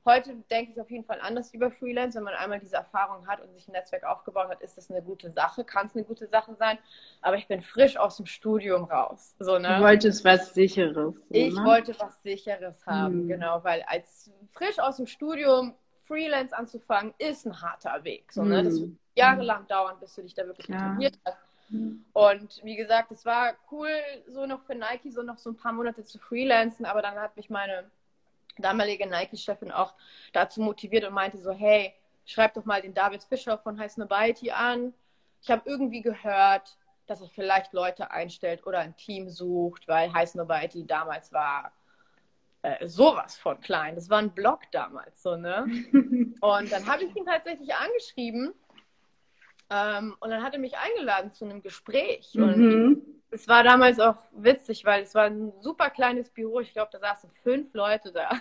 heute denke ich auf jeden Fall anders über Freelance. Wenn man einmal diese Erfahrung hat und sich ein Netzwerk aufgebaut hat, ist das eine gute Sache, kann es eine gute Sache sein. Aber ich bin frisch aus dem Studium raus. So, ne? Du wolltest was Sicheres. So, ich ne? wollte was Sicheres haben, mm. genau, weil als frisch aus dem Studium Freelance anzufangen, ist ein harter Weg. So, ne? Das mm jahrelang dauern, bis du dich da wirklich ja. etabliert hast. Und wie gesagt, es war cool, so noch für Nike so noch so ein paar Monate zu freelancen, aber dann hat mich meine damalige Nike-Chefin auch dazu motiviert und meinte so, hey, schreib doch mal den David Fischer von Heiß Nobiety an. Ich habe irgendwie gehört, dass er vielleicht Leute einstellt oder ein Team sucht, weil Heiß Nobiety damals war äh, sowas von klein. Das war ein Blog damals, so, ne? und dann habe ich ihn tatsächlich angeschrieben ähm, und dann hat er mich eingeladen zu einem Gespräch. Mhm. Und es war damals auch witzig, weil es war ein super kleines Büro. Ich glaube, da saßen fünf Leute da.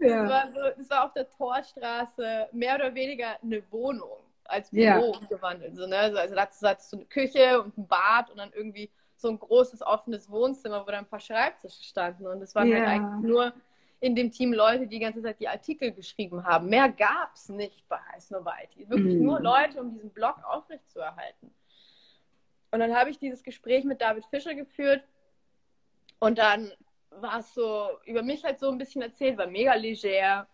ja. es, war so, es war auf der Torstraße mehr oder weniger eine Wohnung als Büro ja. umgewandelt. So, ne? Also, also da hattest du eine Küche und ein Bad und dann irgendwie so ein großes offenes Wohnzimmer, wo dann ein paar Schreibtische standen. Und es waren halt ja. halt eigentlich nur in dem Team Leute, die die ganze Zeit die Artikel geschrieben haben. Mehr gab es nicht bei Heiß Nobiety. Wirklich mm. nur Leute, um diesen Blog aufrechtzuerhalten. Und dann habe ich dieses Gespräch mit David Fischer geführt und dann war es so über mich halt so ein bisschen erzählt, war mega leger.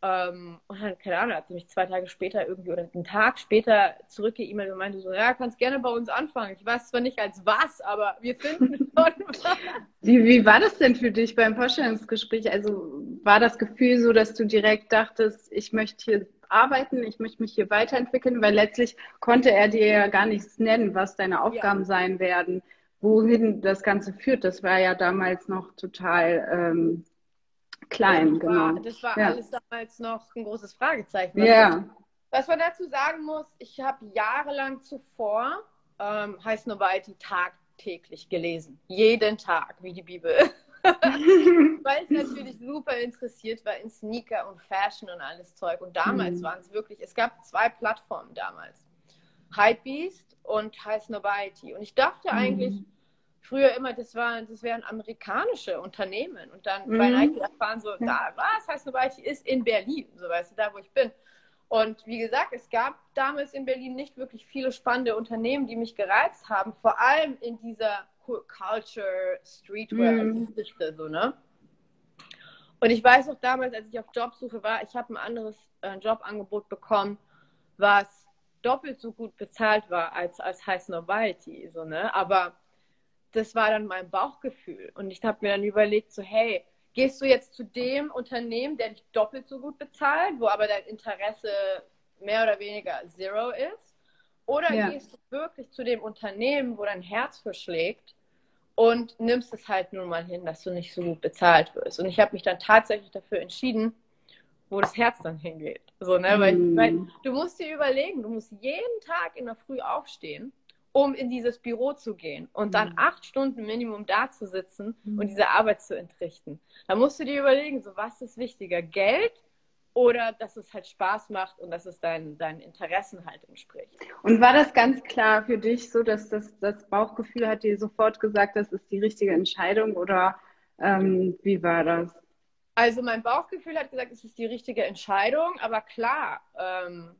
Ähm, und dann, keine Ahnung, hat sie mich zwei Tage später irgendwie oder einen Tag später zurückgeemailt und meinte so, ja, kannst gerne bei uns anfangen. Ich weiß zwar nicht als was, aber wir finden schon was. Wie, wie war das denn für dich beim Vorstellungsgespräch? Also war das Gefühl so, dass du direkt dachtest, ich möchte hier arbeiten, ich möchte mich hier weiterentwickeln, weil letztlich konnte er dir ja gar nichts nennen, was deine Aufgaben ja. sein werden, wohin das Ganze führt. Das war ja damals noch total ähm, klein, das genau. War, das war ja. alles damals noch ein großes Fragezeichen. Ja. Was man dazu sagen muss, ich habe jahrelang zuvor ähm, Heiß Nobiety tagtäglich gelesen. Jeden Tag, wie die Bibel. Weil ich natürlich super interessiert war in Sneaker und Fashion und alles Zeug. Und damals mhm. waren es wirklich, es gab zwei Plattformen damals. Hypebeast und Heiß Nobiety. Und ich dachte mhm. eigentlich, früher immer, das, war, das wären amerikanische Unternehmen. Und dann mhm. bei Nike erfahren so, da, was heißt Nobiety ist in Berlin, so weißt du, da wo ich bin. Und wie gesagt, es gab damals in Berlin nicht wirklich viele spannende Unternehmen, die mich gereizt haben, vor allem in dieser Culture, Streetwear-Geschichte, mhm. so, ne? Und ich weiß auch damals, als ich auf Jobsuche war, ich habe ein anderes äh, Jobangebot bekommen, was doppelt so gut bezahlt war als, als High Nobiety, so, ne? Aber das war dann mein Bauchgefühl. Und ich habe mir dann überlegt, so, hey, gehst du jetzt zu dem Unternehmen, der dich doppelt so gut bezahlt, wo aber dein Interesse mehr oder weniger zero ist? Oder ja. gehst du wirklich zu dem Unternehmen, wo dein Herz verschlägt und nimmst es halt nun mal hin, dass du nicht so gut bezahlt wirst? Und ich habe mich dann tatsächlich dafür entschieden, wo das Herz dann hingeht. So, ne? Mm. Weil, weil du musst dir überlegen, du musst jeden Tag in der Früh aufstehen um in dieses Büro zu gehen und dann mhm. acht Stunden Minimum da zu sitzen mhm. und diese Arbeit zu entrichten. Da musst du dir überlegen, so was ist wichtiger, Geld oder dass es halt Spaß macht und dass es deinen, deinen Interessen halt entspricht. Und war das ganz klar für dich so, dass das, das Bauchgefühl hat dir sofort gesagt, das ist die richtige Entscheidung oder ähm, wie war das? Also mein Bauchgefühl hat gesagt, es ist die richtige Entscheidung, aber klar, ähm,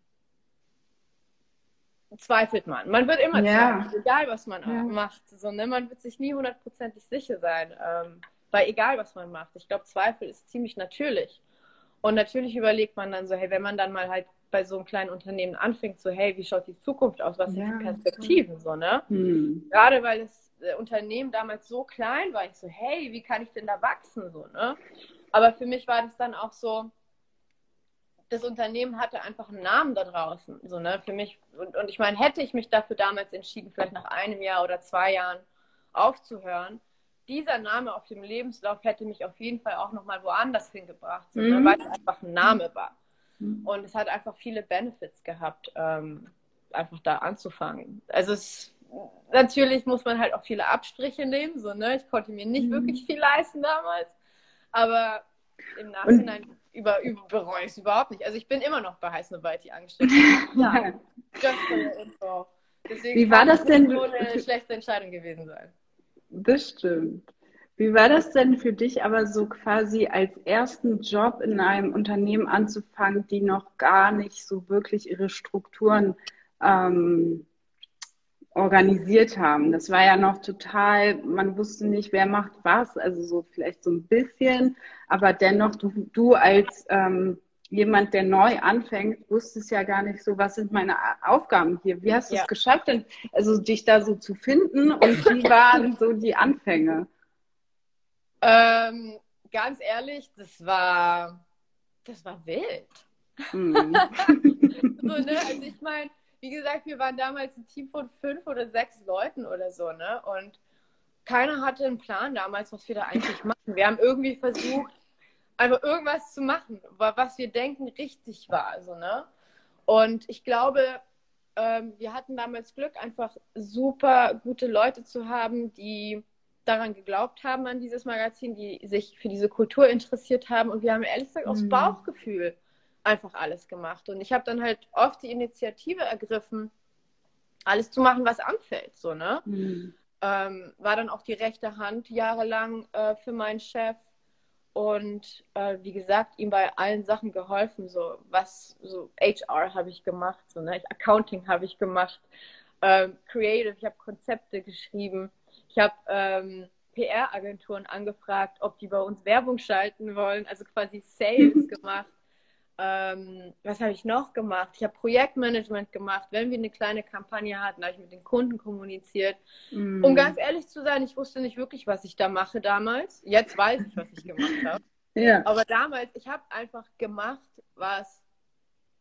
zweifelt man. Man wird immer ja. zweifeln, egal was man ja. macht. So, ne? Man wird sich nie hundertprozentig sicher sein, ähm, weil egal was man macht. Ich glaube, Zweifel ist ziemlich natürlich. Und natürlich überlegt man dann so, hey, wenn man dann mal halt bei so einem kleinen Unternehmen anfängt, so, hey, wie schaut die Zukunft aus? Was sind ja, die Perspektiven? So, ne? Hm. Gerade weil das äh, Unternehmen damals so klein war, ich so, hey, wie kann ich denn da wachsen? So, ne? Aber für mich war das dann auch so, das Unternehmen hatte einfach einen Namen da draußen. So, ne? Für mich, und, und ich meine, hätte ich mich dafür damals entschieden, vielleicht nach einem Jahr oder zwei Jahren aufzuhören, dieser Name auf dem Lebenslauf hätte mich auf jeden Fall auch nochmal woanders hingebracht, so, ne, mhm. weil es einfach ein Name war. Mhm. Und es hat einfach viele Benefits gehabt, ähm, einfach da anzufangen. Also es, natürlich muss man halt auch viele Abstriche nehmen, so, ne? Ich konnte mir nicht mhm. wirklich viel leisten damals, aber im Nachhinein Und über, über, bereue ich es überhaupt nicht. Also ich bin immer noch bei Heiß Novalty angestellt. ja. Deswegen Wie war das denn? So eine schlechte Entscheidung gewesen sein. Das stimmt. Wie war das denn für dich aber so quasi als ersten Job in einem Unternehmen anzufangen, die noch gar nicht so wirklich ihre Strukturen ähm, organisiert haben? Das war ja noch total, man wusste nicht, wer macht was, also so vielleicht so ein bisschen, aber dennoch du, du als ähm, jemand, der neu anfängt, wusste es ja gar nicht so, was sind meine Aufgaben hier? Wie hast du es geschafft, denn, also dich da so zu finden und wie waren so die Anfänge? Ähm, ganz ehrlich, das war, das war wild. Mhm. so, ne? Also ich meine, wie gesagt, wir waren damals ein Team von fünf oder sechs Leuten oder so, ne? Und keiner hatte einen Plan damals, was wir da eigentlich machen. Wir haben irgendwie versucht, einfach irgendwas zu machen, was wir denken richtig war. So, ne? Und ich glaube, ähm, wir hatten damals Glück, einfach super gute Leute zu haben, die daran geglaubt haben an dieses Magazin, die sich für diese Kultur interessiert haben. Und wir haben ehrlich gesagt aus mhm. Bauchgefühl einfach alles gemacht. Und ich habe dann halt oft die Initiative ergriffen, alles zu machen, was anfällt. So, ne? Mhm. Ähm, war dann auch die rechte Hand jahrelang äh, für meinen Chef und äh, wie gesagt, ihm bei allen Sachen geholfen. So was, so HR habe ich gemacht, so ne? Accounting habe ich gemacht, ähm, Creative, ich habe Konzepte geschrieben, ich habe ähm, PR-Agenturen angefragt, ob die bei uns Werbung schalten wollen, also quasi Sales gemacht. Ähm, was habe ich noch gemacht? Ich habe Projektmanagement gemacht. Wenn wir eine kleine Kampagne hatten, habe ich mit den Kunden kommuniziert. Mm. Um ganz ehrlich zu sein, ich wusste nicht wirklich, was ich da mache damals. Jetzt weiß ich, was ich gemacht habe. Ja. Aber damals, ich habe einfach gemacht, was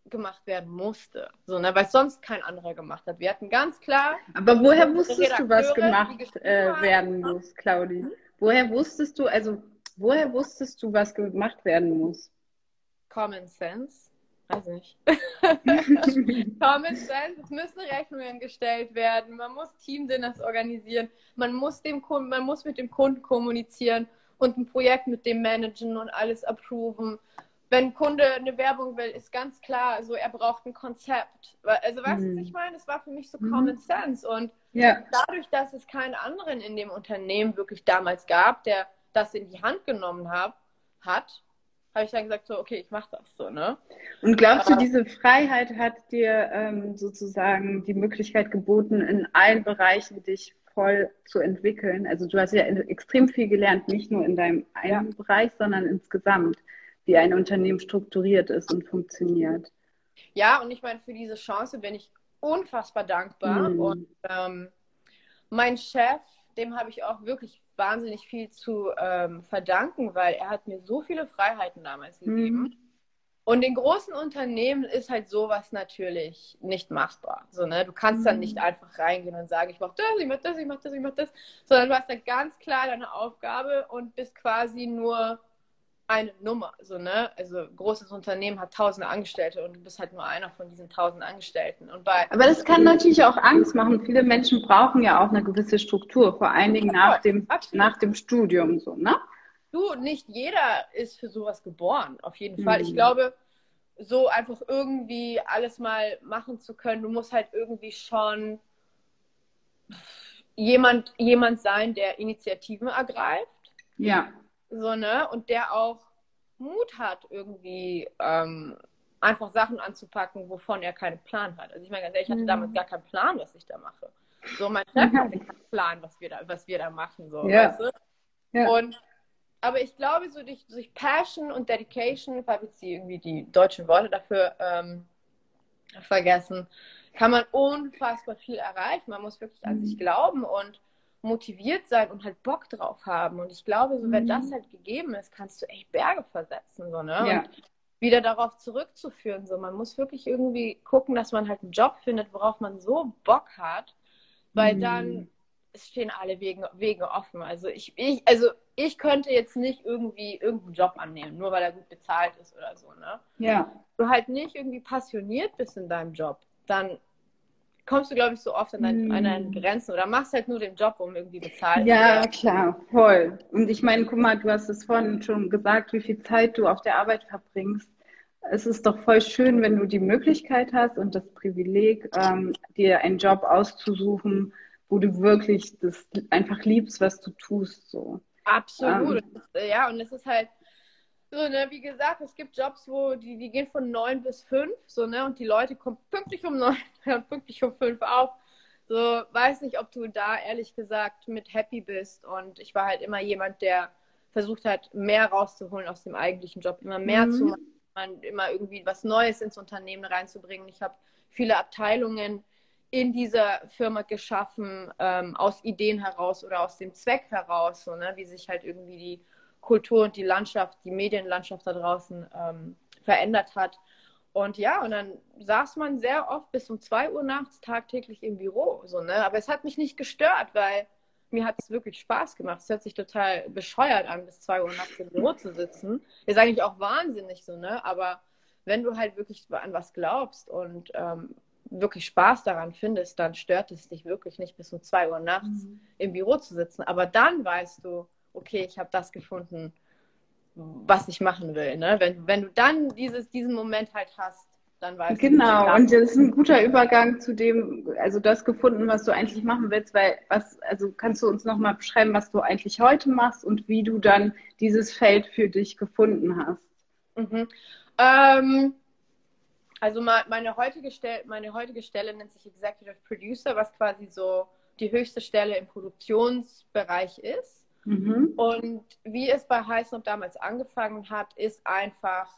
gemacht werden musste. So, ne? Weil sonst kein anderer gemacht hat. Wir hatten ganz klar. Aber woher wusstest du, was gemacht äh, werden muss, Claudi? Woher wusstest du, also woher wusstest du, was gemacht werden muss? Common Sense. Weiß nicht. Common Sense. Es müssen Rechnungen gestellt werden. Man muss Teamdinners organisieren. Man muss, dem Kunden, man muss mit dem Kunden kommunizieren und ein Projekt mit dem managen und alles approven. Wenn ein Kunde eine Werbung will, ist ganz klar, also er braucht ein Konzept. Also weißt du, mhm. was ich meine? Es war für mich so mhm. Common Sense. Und ja. dadurch, dass es keinen anderen in dem Unternehmen wirklich damals gab, der das in die Hand genommen hab, hat, habe ich dann gesagt, so, okay, ich mache das so, ne? Und glaubst du, diese Freiheit hat dir ähm, sozusagen die Möglichkeit geboten, in allen Bereichen dich voll zu entwickeln? Also du hast ja extrem viel gelernt, nicht nur in deinem einen ja. Bereich, sondern insgesamt, wie ein Unternehmen strukturiert ist und funktioniert. Ja, und ich meine, für diese Chance bin ich unfassbar dankbar. Mhm. Und ähm, mein Chef, dem habe ich auch wirklich wahnsinnig viel zu ähm, verdanken, weil er hat mir so viele Freiheiten damals gegeben. Mhm. Und in großen Unternehmen ist halt sowas natürlich nicht machbar. So, ne? Du kannst mhm. dann nicht einfach reingehen und sagen, ich mache das, ich mache das, ich mache das, ich mache das, sondern du hast dann ganz klar deine Aufgabe und bist quasi nur eine Nummer. So, ne? Also ein großes Unternehmen hat tausende Angestellte und du bist halt nur einer von diesen tausend Angestellten. Und bei Aber das kann natürlich auch Angst machen. Viele Menschen brauchen ja auch eine gewisse Struktur, vor allen Dingen nach dem, nach dem Studium. So, ne? Du, nicht jeder ist für sowas geboren, auf jeden Fall. Mhm. Ich glaube, so einfach irgendwie alles mal machen zu können. Du musst halt irgendwie schon jemand, jemand sein, der Initiativen ergreift. Ja. So, ne? Und der auch Mut hat, irgendwie ähm, einfach Sachen anzupacken, wovon er keinen Plan hat. Also ich meine ganz ehrlich, ich hatte mhm. damals gar keinen Plan, was ich da mache. So, mein Chef hatte keinen Plan, was wir da, was wir da machen. So, ja. weißt du? ja. Und aber ich glaube, so durch, durch Passion und Dedication, ich habe jetzt irgendwie die deutschen Worte dafür ähm, vergessen, kann man unfassbar viel erreichen. Man muss wirklich an sich mhm. glauben und motiviert sein und halt Bock drauf haben. Und ich glaube, so wenn mhm. das halt gegeben ist, kannst du echt Berge versetzen. So, ne? Ja. Und wieder darauf zurückzuführen. So, man muss wirklich irgendwie gucken, dass man halt einen Job findet, worauf man so Bock hat, weil mhm. dann stehen alle Wege, Wege offen. Also ich, ich, also ich könnte jetzt nicht irgendwie irgendeinen Job annehmen, nur weil er gut bezahlt ist oder so, ne? Ja. Du halt nicht irgendwie passioniert bist in deinem Job, dann kommst du, glaube ich, so oft an, dein, mm. an deine Grenzen oder machst halt nur den Job, um irgendwie bezahlt zu werden. Ja, klar, voll. Und ich meine, guck mal, du hast es vorhin schon gesagt, wie viel Zeit du auf der Arbeit verbringst. Es ist doch voll schön, wenn du die Möglichkeit hast und das Privileg, ähm, dir einen Job auszusuchen, wo du wirklich das einfach liebst, was du tust. So. Absolut. Ähm, ja, und es ist halt so, ne, wie gesagt, es gibt Jobs, wo die, die gehen von neun bis fünf, so, ne, und die Leute kommen pünktlich um neun und pünktlich um fünf auf. So, weiß nicht, ob du da ehrlich gesagt mit happy bist. Und ich war halt immer jemand, der versucht hat, mehr rauszuholen aus dem eigentlichen Job, immer mehr mhm. zu machen, immer irgendwie was Neues ins Unternehmen reinzubringen. Ich habe viele Abteilungen in dieser Firma geschaffen, ähm, aus Ideen heraus oder aus dem Zweck heraus, so, ne? wie sich halt irgendwie die Kultur und die Landschaft, die Medienlandschaft da draußen ähm, verändert hat. Und ja, und dann saß man sehr oft bis um 2 Uhr nachts tagtäglich im Büro. So, ne? Aber es hat mich nicht gestört, weil mir hat es wirklich Spaß gemacht. Es hört sich total bescheuert an, bis 2 Uhr nachts im Büro zu sitzen. Ist eigentlich auch wahnsinnig so, ne? Aber wenn du halt wirklich an was glaubst und ähm, wirklich Spaß daran findest, dann stört es dich wirklich nicht, bis um 2 Uhr nachts mhm. im Büro zu sitzen. Aber dann weißt du, okay, ich habe das gefunden, was ich machen will. Ne? Wenn, wenn du dann dieses, diesen Moment halt hast, dann weißt genau, du. Genau, und das ist ein guter Übergang zu dem, also das gefunden, was du eigentlich machen willst, weil was, also kannst du uns nochmal beschreiben, was du eigentlich heute machst und wie du dann dieses Feld für dich gefunden hast? Mhm. Ähm, also meine heutige, Stelle, meine heutige Stelle nennt sich Executive Producer, was quasi so die höchste Stelle im Produktionsbereich ist. Mhm. Und wie es bei Heißnop damals angefangen hat, ist einfach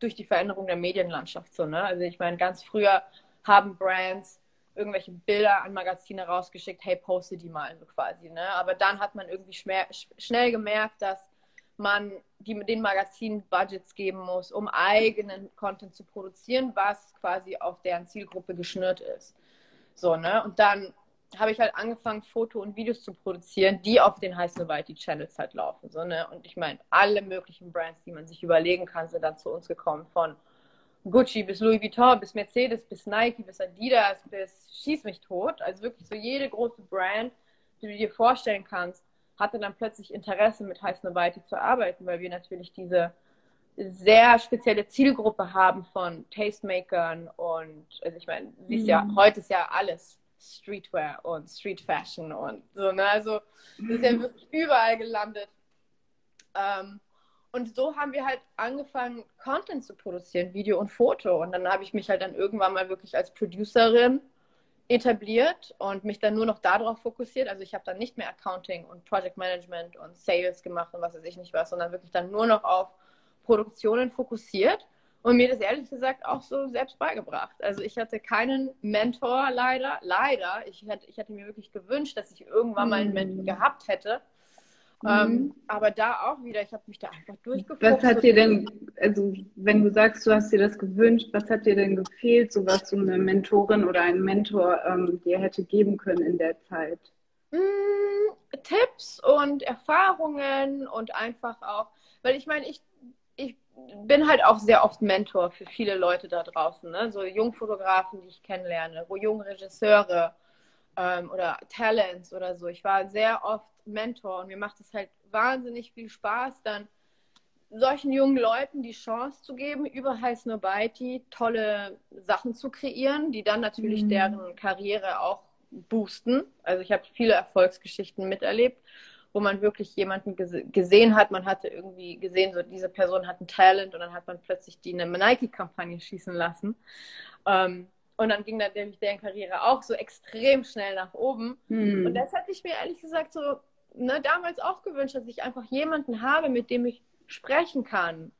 durch die Veränderung der Medienlandschaft so. Ne? Also ich meine, ganz früher haben Brands irgendwelche Bilder an Magazine rausgeschickt, hey, poste die mal so quasi. Ne? Aber dann hat man irgendwie schnell gemerkt, dass man die, den Magazinen Budgets geben muss, um eigenen Content zu produzieren, was quasi auf deren Zielgruppe geschnürt ist. So, ne? Und dann habe ich halt angefangen, Foto und Videos zu produzieren, die auf den High Noviety Channels halt laufen. So, ne? Und ich meine, alle möglichen Brands, die man sich überlegen kann, sind dann zu uns gekommen. Von Gucci bis Louis Vuitton, bis Mercedes, bis Nike, bis Adidas, bis Schieß mich tot. Also wirklich so jede große Brand, die du dir vorstellen kannst, hatte dann plötzlich Interesse, mit High Noviety zu arbeiten, weil wir natürlich diese sehr spezielle Zielgruppe haben von Tastemakern und also ich meine, siehst mhm. ja, heute ist ja alles Streetwear und Street Fashion und so, ne? Also das ist ja mhm. wirklich überall gelandet. Ähm, und so haben wir halt angefangen, Content zu produzieren, Video und Foto. Und dann habe ich mich halt dann irgendwann mal wirklich als Producerin etabliert und mich dann nur noch darauf fokussiert. Also ich habe dann nicht mehr Accounting und Project Management und Sales gemacht und was weiß ich nicht was, sondern wirklich dann nur noch auf Produktionen fokussiert und mir das ehrlich gesagt auch so selbst beigebracht. Also ich hatte keinen Mentor leider, leider. Ich hätte, ich hätte mir wirklich gewünscht, dass ich irgendwann mal einen Mentor mhm. gehabt hätte. Mhm. Ähm, aber da auch wieder, ich habe mich da einfach durchgefuchst. Was hat dir denn, also wenn du sagst, du hast dir das gewünscht, was hat dir denn gefehlt, so was so eine Mentorin oder ein Mentor ähm, dir hätte geben können in der Zeit? Mm, Tipps und Erfahrungen und einfach auch, weil ich meine, ich bin halt auch sehr oft Mentor für viele Leute da draußen, ne? so Jungfotografen, die ich kennenlerne, junge Regisseure ähm, oder Talents oder so. Ich war sehr oft Mentor und mir macht es halt wahnsinnig viel Spaß, dann solchen jungen Leuten die Chance zu geben, über High Snowbite tolle Sachen zu kreieren, die dann natürlich mhm. deren Karriere auch boosten. Also ich habe viele Erfolgsgeschichten miterlebt, wo man wirklich jemanden gesehen hat, man hatte irgendwie gesehen, so diese Person hat ein Talent und dann hat man plötzlich die in eine Nike-Kampagne schießen lassen. Ähm, und dann ging natürlich deren Karriere auch so extrem schnell nach oben. Mhm. Und das hätte ich mir ehrlich gesagt so ne, damals auch gewünscht, dass ich einfach jemanden habe, mit dem ich sprechen kann.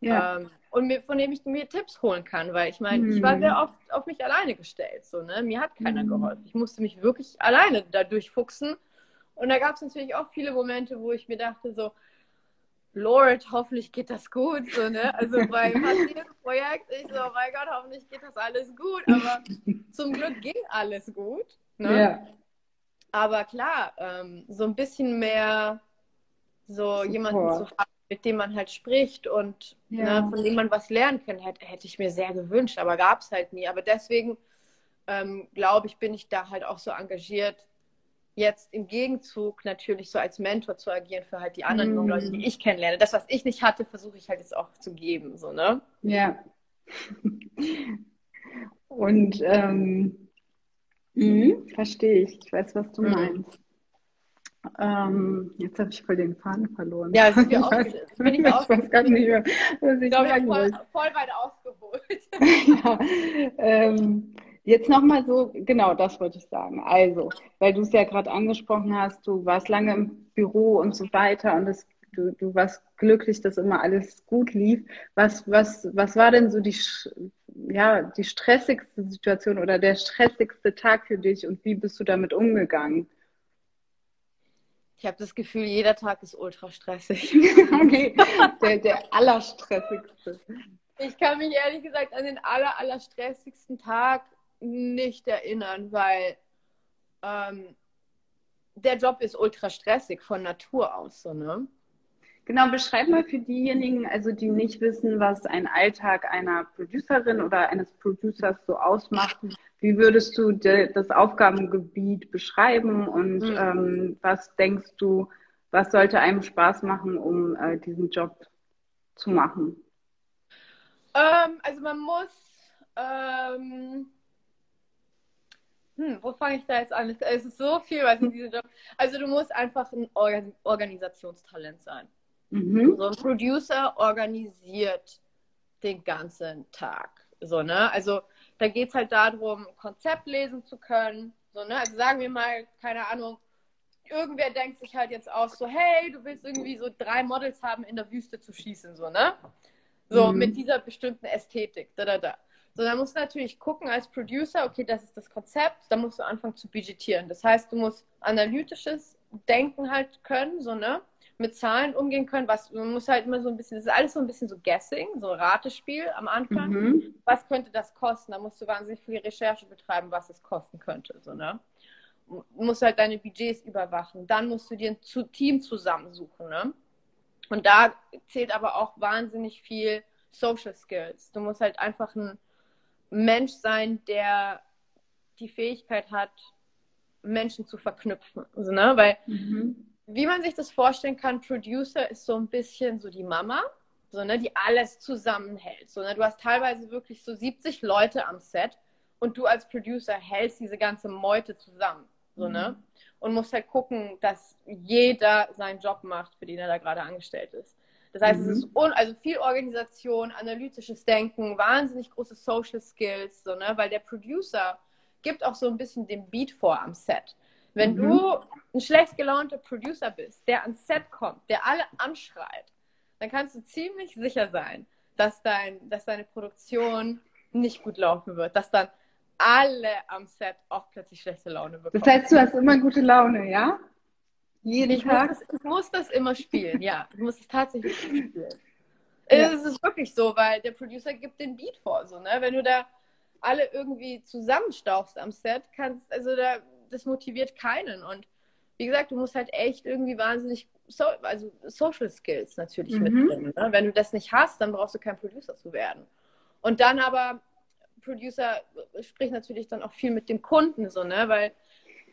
Ja. Ähm, und mir, von dem ich mir Tipps holen kann, weil ich meine, mhm. ich war sehr oft auf mich alleine gestellt. So, ne? Mir hat keiner mhm. geholfen. Ich musste mich wirklich alleine da durchfuchsen. Und da gab es natürlich auch viele Momente, wo ich mir dachte, so, Lord, hoffentlich geht das gut. So, ne? Also bei jedem Projekt, ich so, oh mein Gott, hoffentlich geht das alles gut. Aber zum Glück ging alles gut. Ne? Ja. Aber klar, ähm, so ein bisschen mehr so Support. jemanden zu haben, mit dem man halt spricht und ja. ne, von dem man was lernen kann, hätte, hätte ich mir sehr gewünscht, aber gab es halt nie. Aber deswegen ähm, glaube ich, bin ich da halt auch so engagiert, jetzt im Gegenzug natürlich so als Mentor zu agieren für halt die anderen mm. Leute, die ich kennenlerne. Das, was ich nicht hatte, versuche ich halt jetzt auch zu geben, so, ne? Ja. Und ähm, mh, verstehe ich. Ich weiß, was du mhm. meinst. Ähm, jetzt habe ich voll den Faden verloren. Ja, sind wir bin ich, ich weiß gar nicht mehr, was ich, ich glaube, voll, voll weit ausgeholt. ja, ähm, jetzt nochmal so, genau das wollte ich sagen. Also, weil du es ja gerade angesprochen hast, du warst lange im Büro und so weiter und das, du, du warst glücklich, dass immer alles gut lief. Was, was, was war denn so die, ja, die stressigste Situation oder der stressigste Tag für dich und wie bist du damit umgegangen? Ich habe das Gefühl, jeder Tag ist ultra stressig. okay, der, der allerstressigste. Ich kann mich ehrlich gesagt an den aller, aller stressigsten Tag nicht erinnern, weil ähm, der Job ist ultra stressig von Natur aus, so, ne? Genau, beschreib mal für diejenigen, also die nicht wissen, was ein Alltag einer Producerin oder eines Producers so ausmacht. Wie würdest du de, das Aufgabengebiet beschreiben und mhm. ähm, was denkst du, was sollte einem Spaß machen, um äh, diesen Job zu machen? Ähm, also man muss, ähm, hm, wo fange ich da jetzt an? Es ist so viel, was in diesem Job. Also du musst einfach ein Organ Organisationstalent sein. Mhm. So ein Producer organisiert den ganzen Tag. So, ne? Also da geht es halt darum, Konzept lesen zu können. So, ne? Also sagen wir mal, keine Ahnung, irgendwer denkt sich halt jetzt aus, so, hey, du willst irgendwie so drei Models haben, in der Wüste zu schießen, so, ne? So, mhm. mit dieser bestimmten Ästhetik, da, da, da. So, dann musst du natürlich gucken als Producer, okay, das ist das Konzept, dann musst du anfangen zu budgetieren. Das heißt, du musst analytisches Denken halt können, so, ne? mit Zahlen umgehen können. Was, man muss halt immer so ein bisschen, das ist alles so ein bisschen so Guessing, so Ratespiel am Anfang. Mhm. Was könnte das kosten? Da musst du wahnsinnig viel Recherche betreiben, was es kosten könnte. So, ne? Du musst halt deine Budgets überwachen. Dann musst du dir ein Team zusammensuchen. Ne? Und da zählt aber auch wahnsinnig viel Social Skills. Du musst halt einfach ein Mensch sein, der die Fähigkeit hat, Menschen zu verknüpfen. Also, ne? Weil mhm wie man sich das vorstellen kann, Producer ist so ein bisschen so die Mama, so, ne, die alles zusammenhält. So, ne? Du hast teilweise wirklich so 70 Leute am Set und du als Producer hältst diese ganze Meute zusammen. So, ne? mhm. ne? Und musst halt gucken, dass jeder seinen Job macht, für den er da gerade angestellt ist. Das heißt, mhm. es ist also viel Organisation, analytisches Denken, wahnsinnig große Social Skills, so, ne? weil der Producer gibt auch so ein bisschen den Beat vor am Set. Wenn mhm. du ein schlecht gelaunter Producer bist, der ans Set kommt, der alle anschreit, dann kannst du ziemlich sicher sein, dass, dein, dass deine Produktion nicht gut laufen wird, dass dann alle am Set auch plötzlich schlechte Laune bekommen. Das heißt, du hast immer gute Laune, ja? Jeden ich Tag? Muss das, ich muss das immer spielen, ja. Ich muss es tatsächlich spielen. Ja. Es ist wirklich so, weil der Producer gibt den Beat vor, so, ne? Wenn du da alle irgendwie zusammenstauchst am Set, kannst, also da das motiviert keinen. Und wie gesagt, du musst halt echt irgendwie wahnsinnig, so, also Social Skills natürlich mhm. mitbringen. Ne? Wenn du das nicht hast, dann brauchst du kein Producer zu werden. Und dann aber, Producer spricht natürlich dann auch viel mit dem Kunden, so, ne? Weil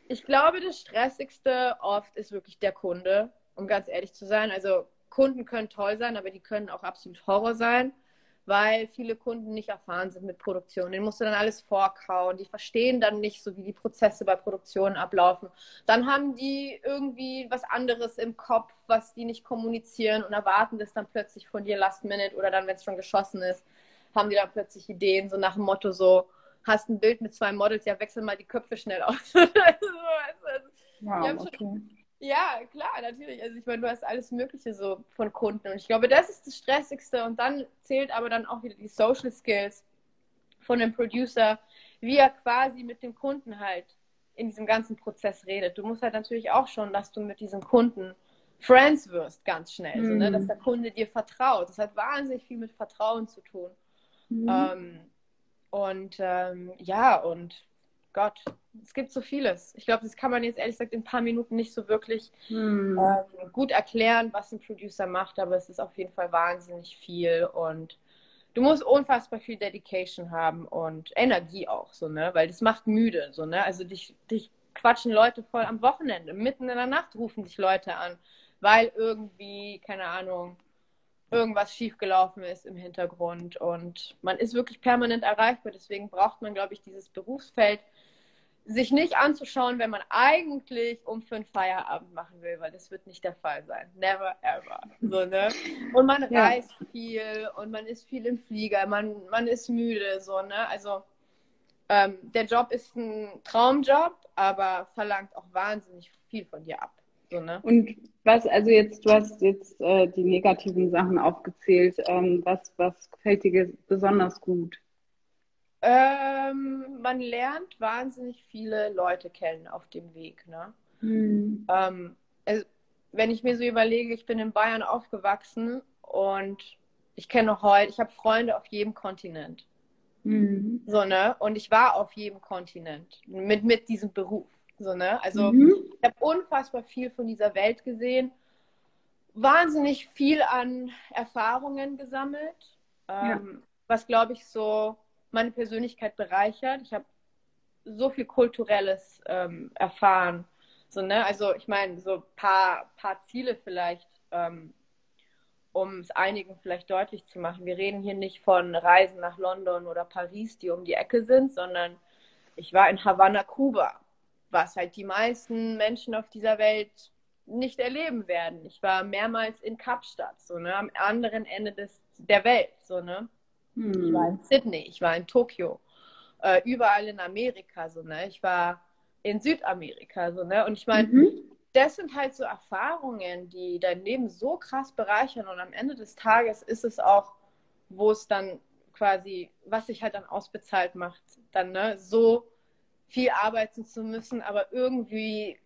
ich glaube, das Stressigste oft ist wirklich der Kunde, um ganz ehrlich zu sein. Also Kunden können toll sein, aber die können auch absolut Horror sein weil viele Kunden nicht erfahren sind mit Produktion. Den musst du dann alles vorkauen. Die verstehen dann nicht so, wie die Prozesse bei Produktionen ablaufen. Dann haben die irgendwie was anderes im Kopf, was die nicht kommunizieren und erwarten das dann plötzlich von dir last minute oder dann, wenn es schon geschossen ist, haben die dann plötzlich Ideen, so nach dem Motto so, hast ein Bild mit zwei Models, ja, wechsel mal die Köpfe schnell aus. also, also, wow, okay. Ja, klar, natürlich. Also ich meine, du hast alles Mögliche so von Kunden. Und ich glaube, das ist das Stressigste. Und dann zählt aber dann auch wieder die Social Skills von dem Producer, wie er quasi mit dem Kunden halt in diesem ganzen Prozess redet. Du musst halt natürlich auch schon, dass du mit diesem Kunden Friends wirst, ganz schnell. Mhm. So, ne? Dass mhm. der Kunde dir vertraut. Das hat wahnsinnig viel mit Vertrauen zu tun. Mhm. Ähm, und ähm, ja, und Gott, es gibt so vieles. Ich glaube, das kann man jetzt ehrlich gesagt in ein paar Minuten nicht so wirklich hm. ähm, gut erklären, was ein Producer macht, aber es ist auf jeden Fall wahnsinnig viel und du musst unfassbar viel Dedication haben und Energie auch, so, ne? Weil das macht müde, so, ne? Also dich, dich quatschen Leute voll am Wochenende, mitten in der Nacht rufen dich Leute an, weil irgendwie, keine Ahnung, irgendwas schiefgelaufen ist im Hintergrund und man ist wirklich permanent erreichbar. Deswegen braucht man, glaube ich, dieses Berufsfeld sich nicht anzuschauen, wenn man eigentlich um fünf Feierabend machen will, weil das wird nicht der Fall sein. Never ever. So, ne? Und man ja. reist viel und man ist viel im Flieger, man, man ist müde, so, ne? Also ähm, der Job ist ein Traumjob, aber verlangt auch wahnsinnig viel von dir ab. So, ne? Und was, also jetzt, du hast jetzt äh, die negativen Sachen aufgezählt, ähm, was, was gefällt dir besonders gut? Ähm, man lernt wahnsinnig viele Leute kennen auf dem Weg. Ne? Mhm. Ähm, also, wenn ich mir so überlege, ich bin in Bayern aufgewachsen und ich kenne heute, ich habe Freunde auf jedem Kontinent. Mhm. So, ne? Und ich war auf jedem Kontinent mit, mit diesem Beruf. So, ne? Also mhm. ich habe unfassbar viel von dieser Welt gesehen, wahnsinnig viel an Erfahrungen gesammelt, ähm, ja. was glaube ich so meine Persönlichkeit bereichert. Ich habe so viel Kulturelles ähm, erfahren. So, ne? Also ich meine, so ein paar, paar Ziele vielleicht, ähm, um es einigen vielleicht deutlich zu machen. Wir reden hier nicht von Reisen nach London oder Paris, die um die Ecke sind, sondern ich war in Havanna, Kuba, was halt die meisten Menschen auf dieser Welt nicht erleben werden. Ich war mehrmals in Kapstadt, so ne, am anderen Ende des, der Welt, so ne. Hm. Ich war in Sydney, ich war in Tokio, äh, überall in Amerika, so, ne? Ich war in Südamerika, so, ne? Und ich meine, mhm. das sind halt so Erfahrungen, die dein Leben so krass bereichern und am Ende des Tages ist es auch, wo es dann quasi, was sich halt dann ausbezahlt macht, dann, ne? So viel arbeiten zu müssen, aber irgendwie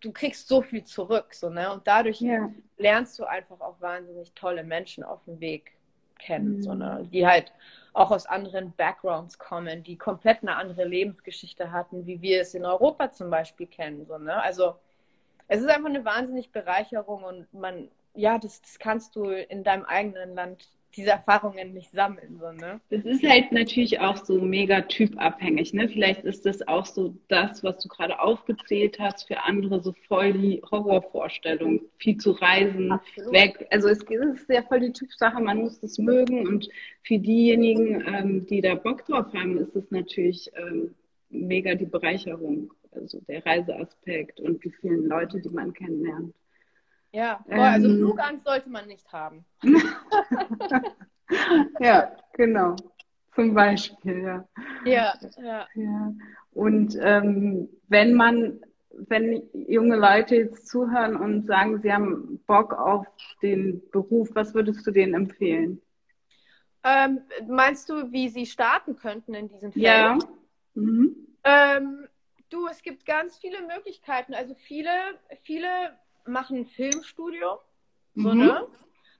du kriegst so viel zurück, so, ne? Und dadurch ja. lernst du einfach auch wahnsinnig tolle Menschen auf dem Weg kennen, mhm. sondern die halt auch aus anderen Backgrounds kommen, die komplett eine andere Lebensgeschichte hatten, wie wir es in Europa zum Beispiel kennen. So, ne? Also es ist einfach eine wahnsinnig Bereicherung und man, ja, das, das kannst du in deinem eigenen Land diese Erfahrungen nicht sammeln. So, ne? Das ist halt natürlich auch so mega typabhängig. Ne? Vielleicht ist das auch so das, was du gerade aufgezählt hast, für andere so voll die Horrorvorstellung. Viel zu reisen, Absolut. weg. Also es ist sehr voll die Typsache, man muss das mögen. Und für diejenigen, ähm, die da Bock drauf haben, ist es natürlich ähm, mega die Bereicherung. Also der Reiseaspekt und die vielen Leute, die man kennenlernt. Ja, boah, also ähm, Flugangst sollte man nicht haben. ja, genau. Zum Beispiel, ja. Ja, ja. ja. Und ähm, wenn man, wenn junge Leute jetzt zuhören und sagen, sie haben Bock auf den Beruf, was würdest du denen empfehlen? Ähm, meinst du, wie sie starten könnten in diesem Feld? Ja. Mhm. Ähm, du, es gibt ganz viele Möglichkeiten. Also viele, viele machen ein Filmstudium. So, mhm. ne?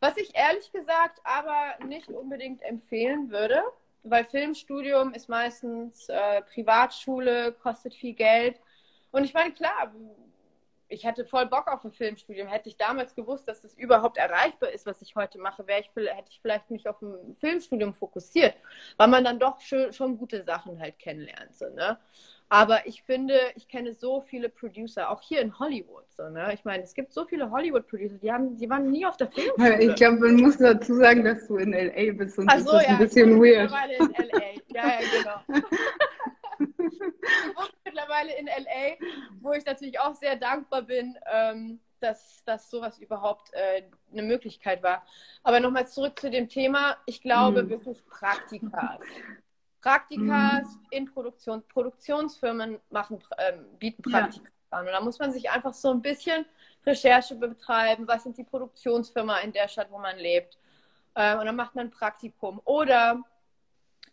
Was ich ehrlich gesagt aber nicht unbedingt empfehlen würde, weil Filmstudium ist meistens äh, Privatschule, kostet viel Geld. Und ich meine, klar, ich hätte voll Bock auf ein Filmstudium. Hätte ich damals gewusst, dass das überhaupt erreichbar ist, was ich heute mache, ich, hätte ich vielleicht mich auf ein Filmstudium fokussiert, weil man dann doch schon, schon gute Sachen halt kennenlernt. So, ne? Aber ich finde, ich kenne so viele Producer, auch hier in Hollywood. So, ne? Ich meine, es gibt so viele Hollywood-Producer, die, haben, die waren nie auf der Filmschule. Ich glaube, man muss dazu sagen, dass du in L.A. bist und Ach so, das ist ja, ein bisschen ich weird. mittlerweile in L.A. Ja, ja, genau. ich wohne mittlerweile in L.A., wo ich natürlich auch sehr dankbar bin, ähm, dass, dass sowas überhaupt äh, eine Möglichkeit war. Aber nochmal zurück zu dem Thema. Ich glaube Hm. wirklich Praktika. Praktikas in Produktion. Produktionsfirmen machen, ähm, bieten Ja. Praktika an. Und da muss man sich einfach so ein bisschen Recherche betreiben. Was sind die Produktionsfirmen in der Stadt, wo man lebt? Ähm, und dann macht man ein Praktikum. Oder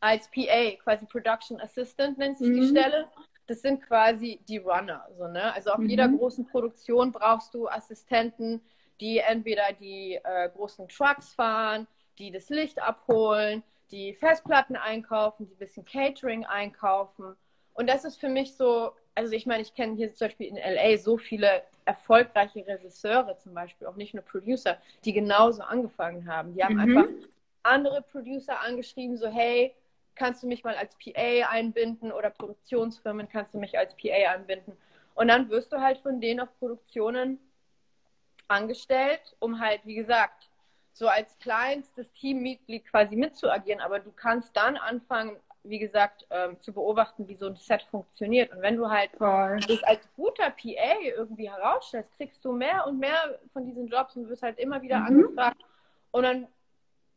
als PA, quasi Production Assistant nennt sich die Mhm. Stelle. Das sind quasi die Runner. So, ne? Also auf Mhm. jeder großen Produktion brauchst du Assistenten, die entweder die äh, großen Trucks fahren, die das Licht abholen, die Festplatten einkaufen, die ein bisschen Catering einkaufen. Und das ist für mich so, also ich meine, ich kenne hier zum Beispiel in LA so viele erfolgreiche Regisseure zum Beispiel, auch nicht nur Producer, die genauso angefangen haben. Die haben Mhm. einfach andere Producer angeschrieben, so hey, kannst du mich mal als PA einbinden oder Produktionsfirmen kannst du mich als PA einbinden. Und dann wirst du halt von denen auf Produktionen angestellt, um halt, wie gesagt, so als kleinstes Teammitglied quasi mitzuagieren. Aber du kannst dann anfangen, wie gesagt, ähm, zu beobachten, wie so ein Set funktioniert. Und wenn du halt Voll. dich als guter PA irgendwie herausstellst, kriegst du mehr und mehr von diesen Jobs und wirst halt immer wieder Mhm. angefragt. Und dann,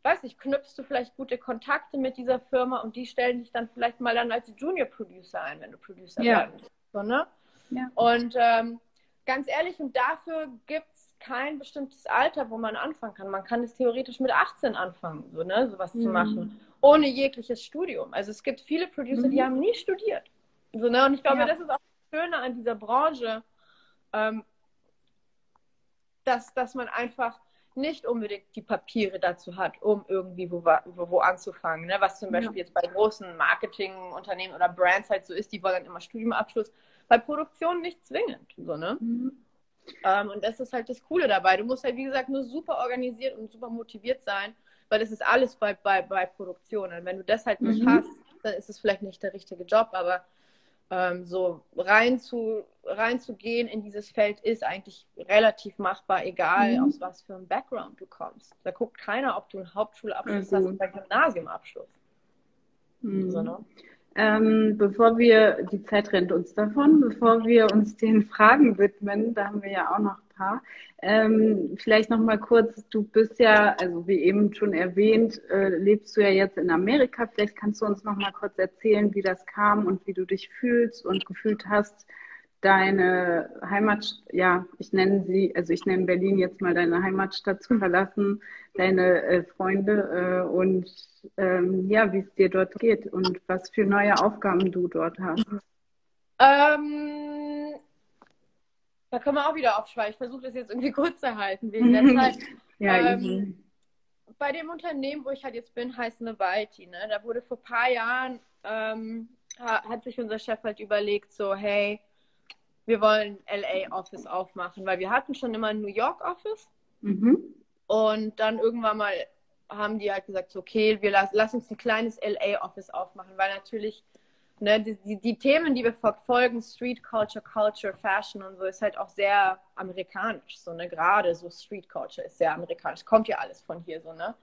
weiß nicht, knüpfst du vielleicht gute Kontakte mit dieser Firma und die stellen dich dann vielleicht mal dann als Junior Producer ein, wenn du Producer Ja. willst. So, ne? Ja. Und ähm, ganz ehrlich, und dafür gibt es kein bestimmtes Alter, wo man anfangen kann. Man kann es theoretisch mit 18 anfangen, so, ne, sowas zu Mhm. machen, ohne jegliches Studium. Also es gibt viele Producer, die Mhm. haben nie studiert. So, ne? Und ich glaube, Ja. das ist auch das Schöne an dieser Branche, ähm, dass, dass man einfach nicht unbedingt die Papiere dazu hat, um irgendwie wo, wo, wo anzufangen. Ne? Was zum Ja. Beispiel jetzt bei großen Marketingunternehmen oder Brands halt so ist, die wollen dann immer Studiumabschluss. Bei Produktion nicht zwingend. So, ne? Mhm. Ähm, und das ist halt das Coole dabei. Du musst halt, wie gesagt, nur super organisiert und super motiviert sein, weil das ist alles bei, bei, bei Produktionen. Wenn du das halt nicht Mhm. hast, dann ist es vielleicht nicht der richtige Job, aber ähm, so rein zu, reinzugehen in dieses Feld ist eigentlich relativ machbar, egal Mhm. aus was für einem Background du kommst. Da guckt keiner, ob du einen Hauptschulabschluss Ja, hast oder einen Gymnasiumabschluss. Mhm. So, ne? Ähm, bevor wir, die Zeit rennt uns davon, bevor wir uns den Fragen widmen, da haben wir ja auch noch ein paar, ähm, vielleicht noch mal kurz, du bist ja, also wie eben schon erwähnt, äh, lebst du ja jetzt in Amerika, vielleicht kannst du uns noch mal kurz erzählen, wie das kam und wie du dich fühlst und gefühlt hast, deine Heimat, ja, ich nenne sie, also ich nenne Berlin jetzt mal deine Heimatstadt zu verlassen, deine äh, Freunde äh, und ähm, ja, wie es dir dort geht und was für neue Aufgaben du dort hast. Ähm, da können wir auch wieder aufschweigen. Ich versuche das jetzt irgendwie kurz zu halten wegen der Zeit. Ja, Ähm, bei dem Unternehmen, wo ich halt jetzt bin, heißt Novalty, ne? Da wurde vor ein paar Jahren, ähm, ha- hat sich unser Chef halt überlegt, so, hey, wir wollen LA Office aufmachen, weil wir hatten schon immer ein New York Office Mhm. und dann irgendwann mal haben die halt gesagt, okay, wir lass, lass uns ein kleines LA Office aufmachen, weil natürlich ne, die, die, die Themen, die wir verfolgen, Street Culture, Culture, Fashion und so, ist halt auch sehr amerikanisch, so, ne, gerade so Street Culture ist sehr amerikanisch, kommt ja alles von hier, so, ne.